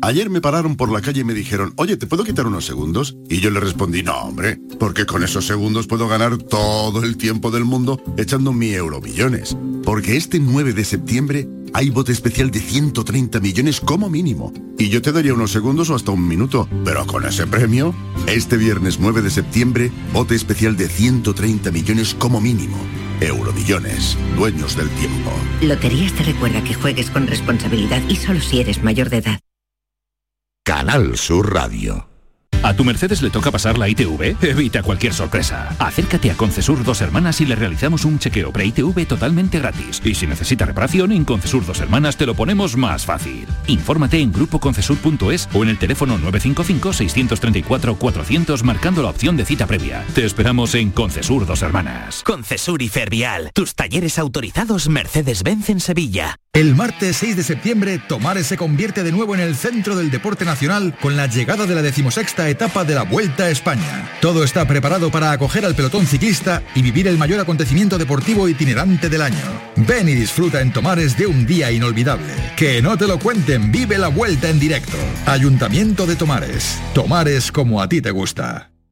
Ayer me pararon por la calle y me dijeron, oye, ¿te puedo quitar unos segundos? Y yo le respondí, no, hombre, porque con esos segundos puedo ganar todo el tiempo del mundo echando mi euromillones. Porque este 9 de septiembre hay bote especial de 130 millones como mínimo. Y yo te daría unos segundos o hasta un minuto. Pero con ese premio, este viernes 9 de septiembre, bote especial de 130 millones como mínimo. Euromillones, dueños del tiempo. Loterías te recuerda que juegues con responsabilidad y solo si eres mayor de edad. Canal Sur Radio. ¿A tu Mercedes le toca pasar la ITV? Evita cualquier sorpresa. Acércate a Concesur Dos Hermanas y le realizamos un chequeo pre-ITV totalmente gratis. Y si necesita reparación, en Concesur Dos Hermanas te lo ponemos más fácil. Infórmate en grupoconcesur.es o en el teléfono 955-634-400 marcando la opción de cita previa. Te esperamos en Concesur Dos Hermanas. Concesur y Fervial, tus talleres autorizados Mercedes-Benz en Sevilla. El martes 6 de septiembre, Tomares se convierte de nuevo en el centro del deporte nacional con la llegada de la decimosexta etapa de la Vuelta a España. Todo está preparado para acoger al pelotón ciclista y vivir el mayor acontecimiento deportivo itinerante del año. Ven y disfruta en Tomares de un día inolvidable. Que no te lo cuenten, vive la vuelta en directo. Ayuntamiento de Tomares. Tomares como a ti te gusta.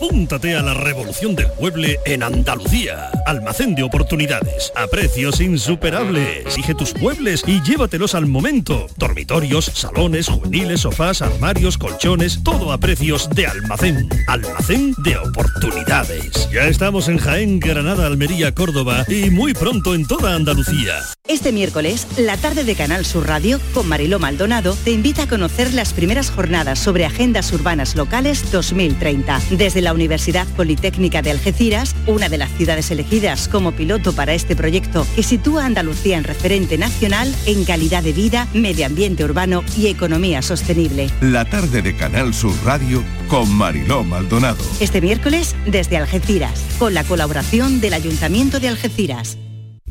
Apúntate a la revolución del mueble en Andalucía. Almacén de oportunidades, a precios insuperables. Exige tus muebles y llévatelos al momento. Dormitorios, salones, juveniles, sofás, armarios, colchones, todo a precios de almacén. Almacén de oportunidades. Ya estamos en Jaén, Granada, Almería, Córdoba y muy pronto en toda Andalucía. Este miércoles, la tarde de Canal Sur Radio, con Mariló Maldonado, te invita a conocer las primeras jornadas sobre agendas urbanas locales 2030. Desde Universidad Politécnica de Algeciras, una de las ciudades elegidas como piloto para este proyecto que sitúa a Andalucía en referente nacional en calidad de vida, medio ambiente urbano y economía sostenible. La tarde de Canal Sur Radio con Mariló Maldonado. Este miércoles, desde Algeciras, con la colaboración del Ayuntamiento de Algeciras.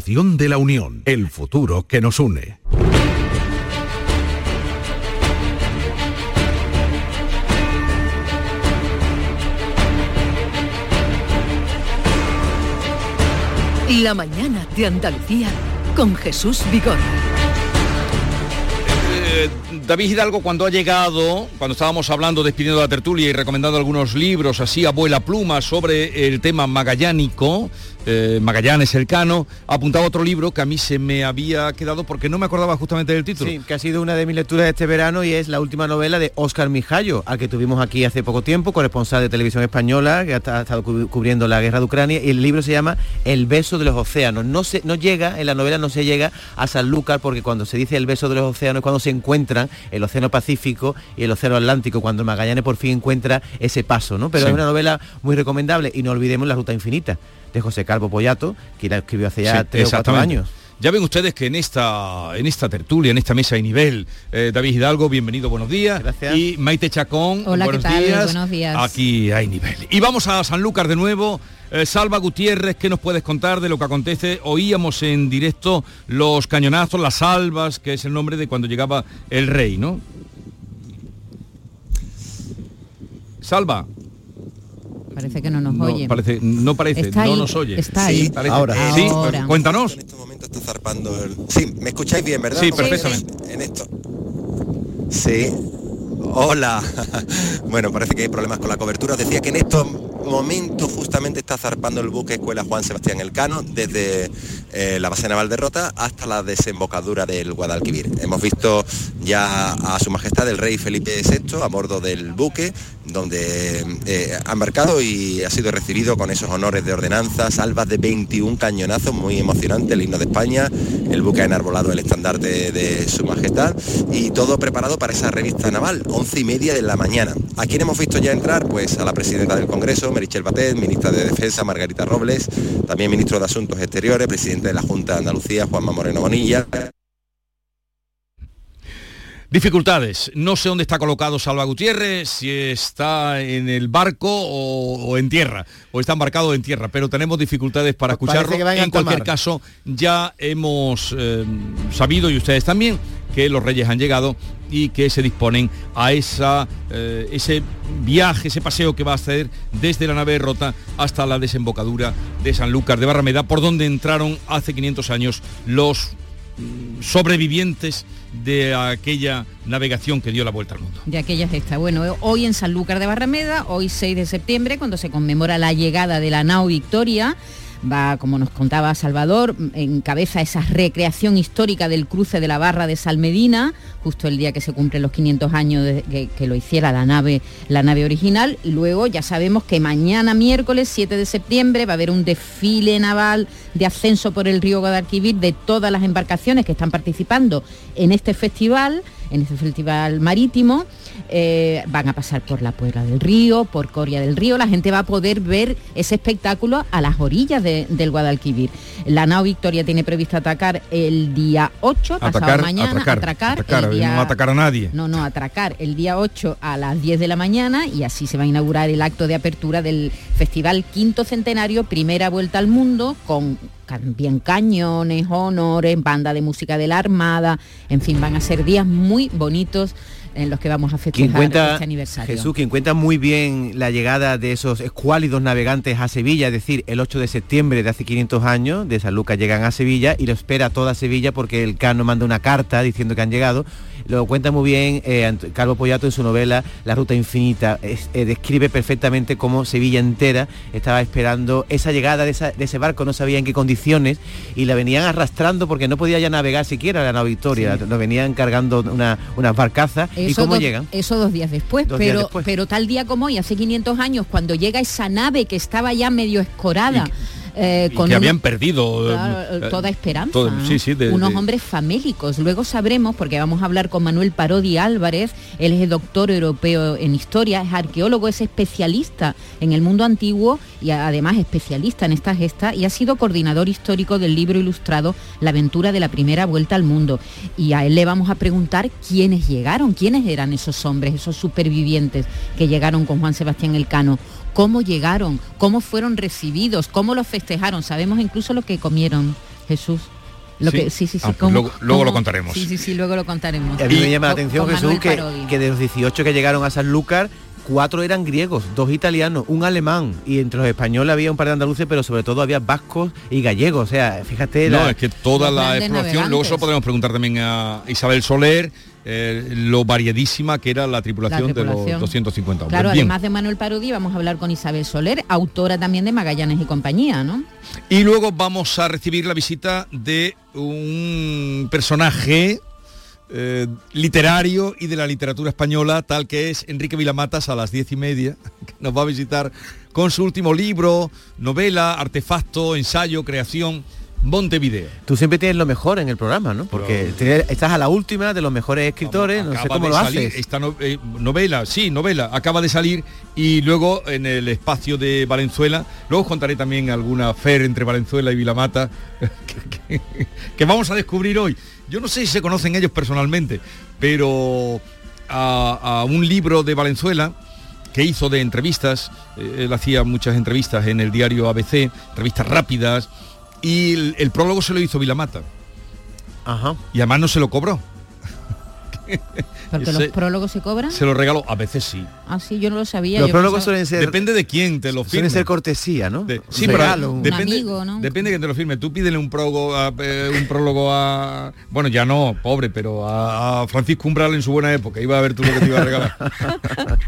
de la Unión, el futuro que nos une. La mañana de Andalucía con Jesús Vigorra. David Hidalgo cuando ha llegado, cuando estábamos hablando, despidiendo la tertulia y recomendando algunos libros así a vuela pluma sobre el tema magallánico, eh, Magallanes Elcano, apuntaba otro libro que a mí se me había quedado porque no me acordaba justamente del título. Sí, que ha sido una de mis lecturas de este verano y es la última novela de Óscar Mijallo, al que tuvimos aquí hace poco tiempo, corresponsal de televisión española, que ha estado cubriendo la guerra de Ucrania, y el libro se llama El beso de los océanos. No, se, no llega, en la novela no se llega a Sanlúcar porque cuando se dice el beso de los océanos cuando se encuentran el Océano Pacífico y el Océano Atlántico, cuando Magallanes por fin encuentra ese paso, ¿no? Pero es una novela muy recomendable y no olvidemos La Ruta Infinita de José Calvo Pollato, que la escribió hace ya tres o cuatro años. Ya ven ustedes que en esta, en esta tertulia, en esta mesa de nivel, eh, David Hidalgo, bienvenido, buenos días. Gracias. Y Maite Chacón, buenos, Días. buenos días. Aquí hay nivel. Y vamos a Sanlúcar de nuevo. Eh, Salva Gutiérrez, ¿qué nos puedes contar de lo que acontece? Oíamos en directo los cañonazos, las salvas, que es el nombre de cuando llegaba el rey, ¿no? Salva. Parece que no nos oye. Parece, no parece, no nos oye. Está ahí. Ahora. Sí, cuéntanos. En este momento está zarpando el... Sí, me escucháis bien, ¿verdad? Sí, perfectamente. En esto. Sí. Hola. bueno, parece que hay problemas con la cobertura. Os decía que en estos momentos justamente está zarpando el buque Escuela Juan Sebastián Elcano desde eh, la base naval de Rota hasta la desembocadura del Guadalquivir. Hemos visto ya a su majestad el rey Felipe VI a bordo del buque, donde eh, ha embarcado y ha sido recibido con esos honores de ordenanza, salvas de 21 cañonazos, muy emocionante el himno de España, el buque ha enarbolado el estandarte de su majestad y todo preparado para esa revista naval, 11 y media de la mañana. ¿A quién hemos visto ya entrar? Pues a la presidenta del Congreso, Merichel Batet, ministra de Defensa, Margarita Robles, también ministro de Asuntos Exteriores, presidente de la Junta de Andalucía, Juanma Moreno Bonilla. Dificultades. No sé dónde está colocado Salva Gutiérrez, si está en el barco o, en tierra, o está embarcado en tierra, pero tenemos dificultades para Pues escucharlo. En cualquier caso, ya hemos eh, sabido, y ustedes también, que los reyes han llegado y que se disponen a esa, eh, ese viaje, ese paseo que va a hacer desde la nave Rota hasta la desembocadura de Sanlúcar de Barrameda, por donde entraron hace 500 años los mm, sobrevivientes de aquella navegación que dio la vuelta al mundo. De aquella gesta. Bueno, hoy en Sanlúcar de Barrameda, hoy 6 de septiembre, cuando se conmemora la llegada de la nao Victoria, va, como nos contaba Salvador, encabeza esa recreación histórica del cruce de la barra de Salmedina, justo el día que se cumplen los 500 años de que, lo hiciera la nave, la nave original. Y luego ya sabemos que mañana miércoles 7 de septiembre va a haber un desfile naval de ascenso por el río Guadalquivir de todas las embarcaciones que están participando en este festival, en este festival marítimo. Eh, van a pasar por la Puebla del Río, por Coria del Río, la gente va a poder ver ese espectáculo a las orillas de, del Guadalquivir. La nao Victoria tiene previsto atacar el día 8, Atacar, pasado mañana, atracar, atracar, atracar, el día- no atacar a nadie. no, no, atracar el día 8 a las 10 de la mañana y así se va a inaugurar el acto de apertura del Festival Quinto Centenario, primera vuelta al mundo, con también cañones, honores, banda de música de la Armada, en fin, van a ser días muy bonitos en los que vamos a festejar cuenta, este aniversario. Jesús, quien cuenta muy bien la llegada de esos escuálidos navegantes a Sevilla, es decir, el 8 de septiembre de hace 500 años, de San Lucas llegan a Sevilla y lo espera toda Sevilla porque el Cano manda una carta diciendo que han llegado. Lo cuenta muy bien eh, Calvo Pollato en su novela La Ruta Infinita. Es- eh, describe perfectamente cómo Sevilla entera estaba esperando esa llegada de, esa- de ese barco, no sabía en qué condiciones, y la venían arrastrando porque no podía ya navegar siquiera la nave Victoria, Sí. lo venían cargando una, unas barcazas. ¿Y Eso cómo dos- llegan? Eso dos días después, Dos días pero, después. pero tal día como hoy, hace 500 años, cuando llega esa nave que estaba ya medio escorada, eh, con que habían perdido eh, Claro, eh, toda esperanza. todo- ¿no? sí, sí, de- Unos de- hombres famélicos. Luego sabremos, porque vamos a hablar con Manuel Parodi Álvarez, él es doctor europeo en historia, es arqueólogo, es especialista en el mundo antiguo y además especialista en esta gesta y ha sido coordinador histórico del libro ilustrado La aventura de la primera vuelta al mundo. Y a él le vamos a preguntar quiénes llegaron, quiénes eran esos hombres, esos supervivientes que llegaron con Juan Sebastián Elcano cómo llegaron, cómo fueron recibidos, cómo los festejaron. Sabemos incluso lo que comieron, Jesús. Lo Sí. que, sí, sí, sí. Ah, cómo- luego- luego lo contaremos. Sí, sí, sí, luego lo contaremos. Y a mí me llama la atención, con Jesús, que, de los 18 que llegaron a Sanlúcar, cuatro eran griegos, dos italianos, un alemán, y entre los españoles había un par de andaluces, pero sobre todo había vascos y gallegos. O sea, fíjate... No, la- es que toda la exploración, luego se lo podemos preguntar también a Isabel Soler, eh, lo variadísima que era la tripulación, La de los 250 hombres. Claro, Bien. además de Manuel Parodi, vamos a hablar con Isabel Soler, autora también de Magallanes y compañía, ¿no? Y luego vamos a recibir la visita de un personaje eh, literario y de la literatura española, tal que es Enrique Vilamatas a las diez y media, que nos va a visitar con su último libro, novela, artefacto, ensayo, creación, Montevideo. Tú siempre tienes lo mejor en el programa, ¿no? Porque estás a la última de los mejores escritores, no sé cómo lo salir haces. Esta no- eh, novela, sí, novela, acaba de salir y luego en el espacio de Valenzuela, luego os contaré también alguna fer entre Valenzuela y Vilamata que, que- que vamos a descubrir hoy. Yo no sé si se conocen ellos personalmente, pero a, a un libro de Valenzuela que hizo de entrevistas, eh, él hacía muchas entrevistas en el diario ABC, entrevistas rápidas, y el, el prólogo se lo hizo Vilamata. Ajá. Y además no se lo cobró. Porque Ese- los prólogos se cobran. Se lo regaló, a veces sí. Ah, sí, yo no lo sabía. Los yo prólogos pensaba- suelen ser Depende de quién te lo firme. suelen ser cortesía, ¿no? Sí, Un pero regalo, un- depende, amigo, ¿no? depende de que te lo firme. Tú pídele un prólogo a, eh, un prólogo a bueno ya no, pobre, pero a, a Francisco Umbral en su buena época. Iba a ver tú lo que te iba a regalar.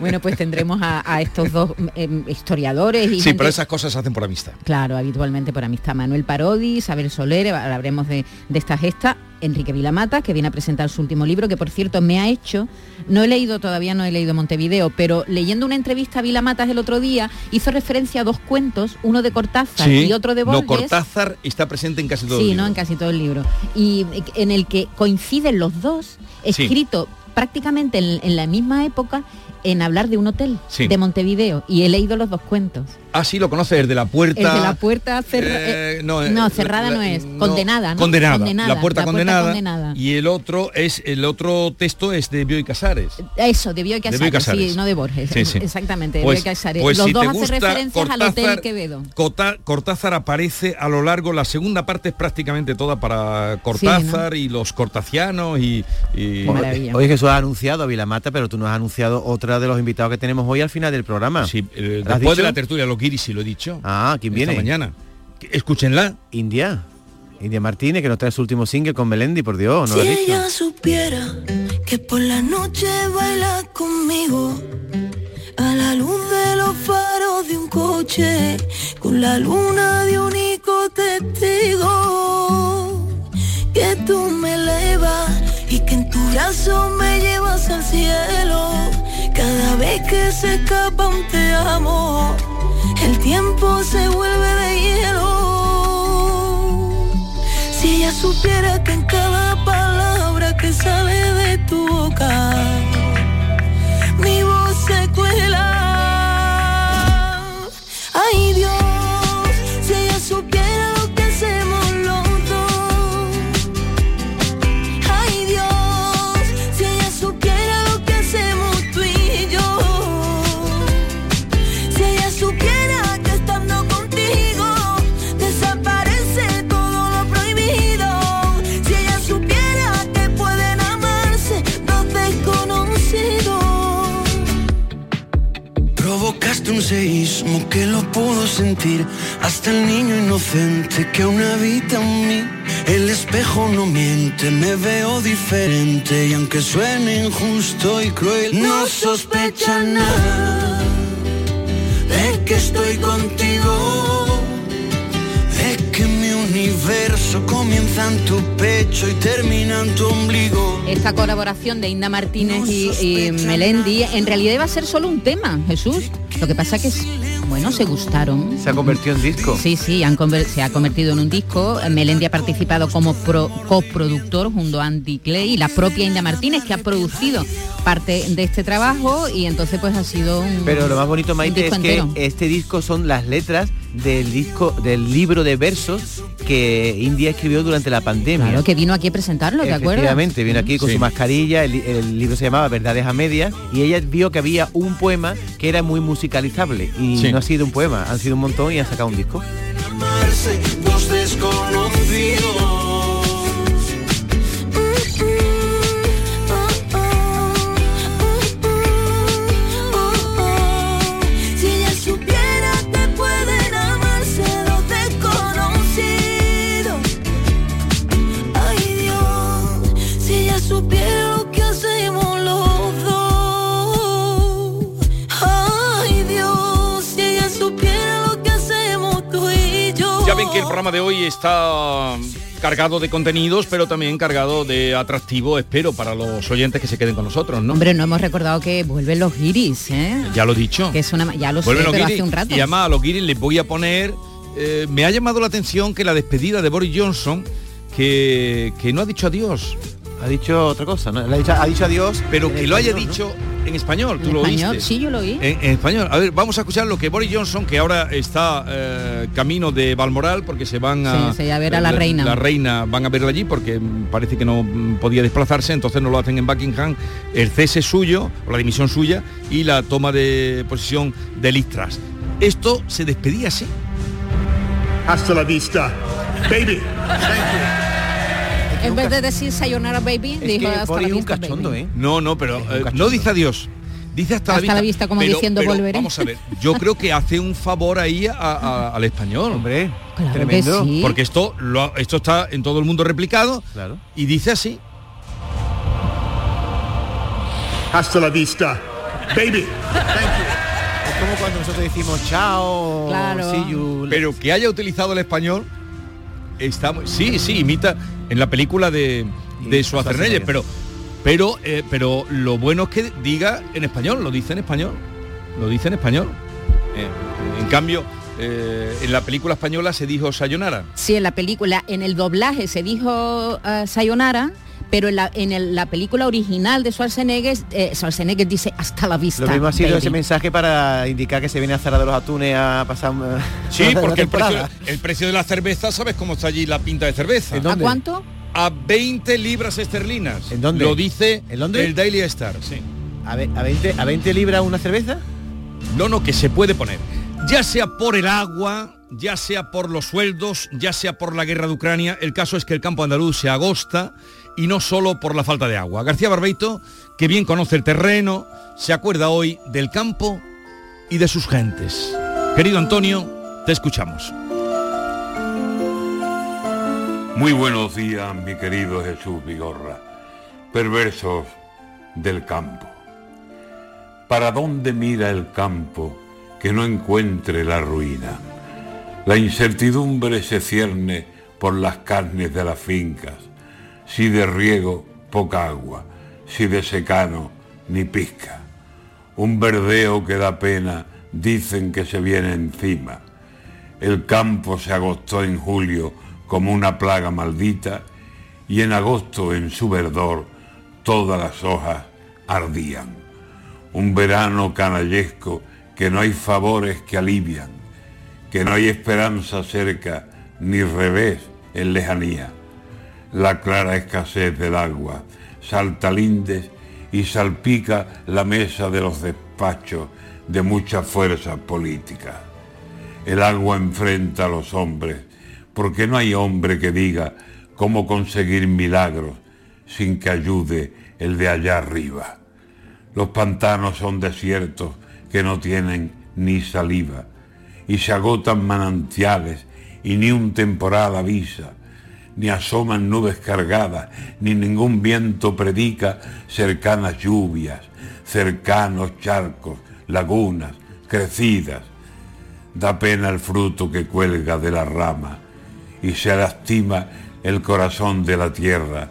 Bueno, pues tendremos a, a estos dos em, historiadores y sí, gente- pero esas cosas se hacen por amistad. Claro, habitualmente por amistad. Manuel Parodi, Isabel Soler, hablaremos de, de esta gesta. Enrique Vilamata, que viene a presentar su último libro, que por cierto me ha hecho, no he leído todavía, no he leído Montevideo, pero leyendo una entrevista a Vilamatas el otro día, hizo referencia a dos cuentos, uno de Cortázar y otro de Borges. No, Cortázar está presente en casi todo el Sí, libro. ¿no? En casi todo el libro. Y en el que coinciden los dos, Sí. escrito prácticamente en, en la misma época, en hablar de un hotel Sí. de Montevideo. Y he leído los dos cuentos. Ah, sí, lo conoces, el de la puerta. El de la puerta cerrada. Eh, no, no, eh, cerrada la- no es. no, condenada, ¿no? Condenada. La puerta condenada. condenada. Y el otro es el otro texto es de Bioy Casares. Eso, de Bioy De Bioy Casares, Casares. sí, no de Borges. Sí, sí. Exactamente, de Pues- Bioy Casares. pues los si dos hacen referencias al Hotel Cortázar, Quevedo. Cota- Cortázar aparece a lo largo, la segunda parte es prácticamente toda para Cortázar y los cortacianos y... y- Oye, Jesús ha anunciado a Vilamata, pero tú no has anunciado otra de los invitados que tenemos hoy al final del programa. Sí, eh, ¿Lo has después de la tertulia, lo Guiri, sí lo he dicho. Ah, ¿quién Esta viene? mañana. Escúchenla. India. India Martínez, que nos trae su último single con Melendi, por Dios, ¿no lo si has dicho? ella supiera que por la noche baila conmigo a la luz de los faros de un coche con la luna de único testigo que tú me elevas y que en tu brazo me llevas al cielo cada vez que se escapa un te amo el tiempo se vuelve de hielo si ella supiera que en cada palabra que sale de tu boca, mi voz se cuela. Ay seísmo que lo puedo sentir. Hasta el niño inocente que aún habita en mí. El espejo no miente, me veo diferente. Y aunque suene injusto y cruel, no sospecha nada de que estoy contigo, en tu pecho y termina en tu ombligo. Esta colaboración de Inda Martínez y, y Melendi en realidad iba a ser solo un tema, Jesús. Lo que pasa que, bueno, se gustaron. Se ha convertido en disco. Sí, sí, han se ha convertido en un disco. Melendi ha participado como pro- coproductor junto a Andy Clay y la propia Inda Martínez que ha producido parte de este trabajo y entonces pues ha sido un Pero lo más bonito, Maite, es disco que entero. este disco son las letras del disco, del libro de versos que India escribió durante la pandemia. Claro, que vino aquí a presentarlo, ¿te acuerdas? Efectivamente, vino aquí con Sí. su mascarilla, el, li- el libro se llamaba Verdades a Medias, y ella vio que había un poema que era muy musicalizable, y Sí. no ha sido un poema, han sido un montón y han sacado un disco. Programa de hoy está cargado de contenidos, pero también cargado de atractivo, espero, para los oyentes que se queden con nosotros, ¿no? Hombre, no hemos recordado que vuelven los guiris, ¿eh? Ya lo he dicho. Que es una, ya lo sé, Vuelven los pero guiris, hace un rato. Y además a los guiris les voy a poner... eh, me ha llamado la atención que la despedida de Boris Johnson, que, que no ha dicho adiós. Ha dicho otra cosa, ¿no? Le ha dicho, ha dicho adiós. Pero que lo haya ¿no? En español, tú En lo español, oíste. sí, yo lo oí. En, en español. A ver, vamos a escuchar lo que Boris Johnson, que ahora está eh, camino de Balmoral, porque se van a... Sí, se va a ver a la reina. La reina van a verla allí porque parece que no podía desplazarse, entonces no lo hacen en Buckingham. El cese suyo, o la dimisión suya, y la toma de posición de Liz Truss. Esto se despedía así. Hasta la vista, baby. En vez de decir sayonara baby, dijo que hasta Boris la es un vista, cachondo, baby". ¿eh? No, no, pero eh, no dice adiós. Dice hasta, Hasta la vista, como Pero- diciendo pero volveré. Vamos a ver, yo creo que hace un favor ahí a- a- al español. Hombre, Claro tremendo. sí. Porque esto, lo esto está en todo el mundo replicado Claro. y dice así. Hasta la vista, baby. Es como cuando nosotros decimos chao, Claro. see you. Pero que haya utilizado el español está sí, sí, imita en la película de, de Schwarzenegger. pero pero eh, pero lo bueno es que diga en español, lo dice en español. Lo dice en español. Eh, en cambio, eh, en la película española se dijo sayonara. Sí, en la película, en el doblaje se dijo sayonara, pero en la, en el- la película original de Schwarzenegger, eh, Schwarzenegger dice hasta la vista. Lo mismo ha sido baby". ese mensaje para indicar que se viene a Zara de los Atunes a pasar un- Sí, porque el precio, el precio de la cerveza, ¿sabes cómo está allí la pinta de cerveza? ¿En ¿A dónde? cuánto? A 20 libras esterlinas. ¿En dónde? Lo dice ¿En Londres? el Daily Star, sí. ¿A, ve- a 20, ¿A 20 libras una cerveza? No, no, que se puede poner. Ya sea por el agua, ya sea por los sueldos, ya sea por la guerra de Ucrania, el caso es que el campo andaluz se agosta y no solo por la falta de agua. García Barbeito, que bien conoce el terreno, se acuerda hoy del campo y de sus gentes. Querido Antonio, te escuchamos. Muy buenos días, mi querido Jesús Vigorra, perversos del campo. ¿Para dónde mira el campo que no encuentre la ruina? La incertidumbre se cierne por las carnes de las fincas, si de riego poca agua, si de secano ni pizca. Un verdeo que da pena, dicen que se viene encima. El campo se agostó en julio como una plaga maldita y en agosto en su verdor todas las hojas ardían. Un verano canallesco que no hay favores que alivian, que no hay esperanza cerca ni revés en lejanía. La clara escasez del agua salta lindes y salpica la mesa de los despachos de muchas fuerzas políticas. El agua enfrenta a los hombres, porque no hay hombre que diga cómo conseguir milagros sin que ayude el de allá arriba. Los pantanos son desiertos que no tienen ni saliva, y se agotan manantiales y ni un temporal avisa, ni asoman nubes cargadas, ni ningún viento predica cercanas lluvias, cercanos charcos, lagunas, crecidas. Da pena el fruto que cuelga de la rama y se lastima el corazón de la tierra,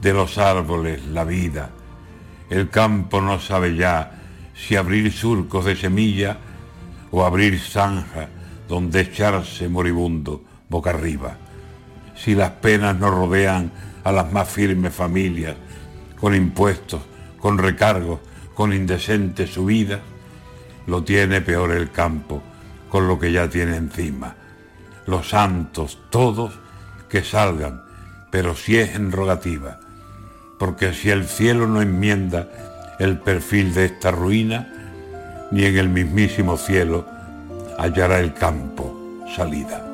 de los árboles, la vida. El campo no sabe ya si abrir surcos de semilla o abrir zanja donde echarse moribundo boca arriba. Si las penas no rodean a las más firmes familias, con impuestos, con recargos, con indecentes subidas, lo tiene peor el campo con lo que ya tiene encima. Los santos, todos, que salgan, pero si es en rogativa, porque si el cielo no enmienda el perfil de esta ruina, ni en el mismísimo cielo hallará el campo salida.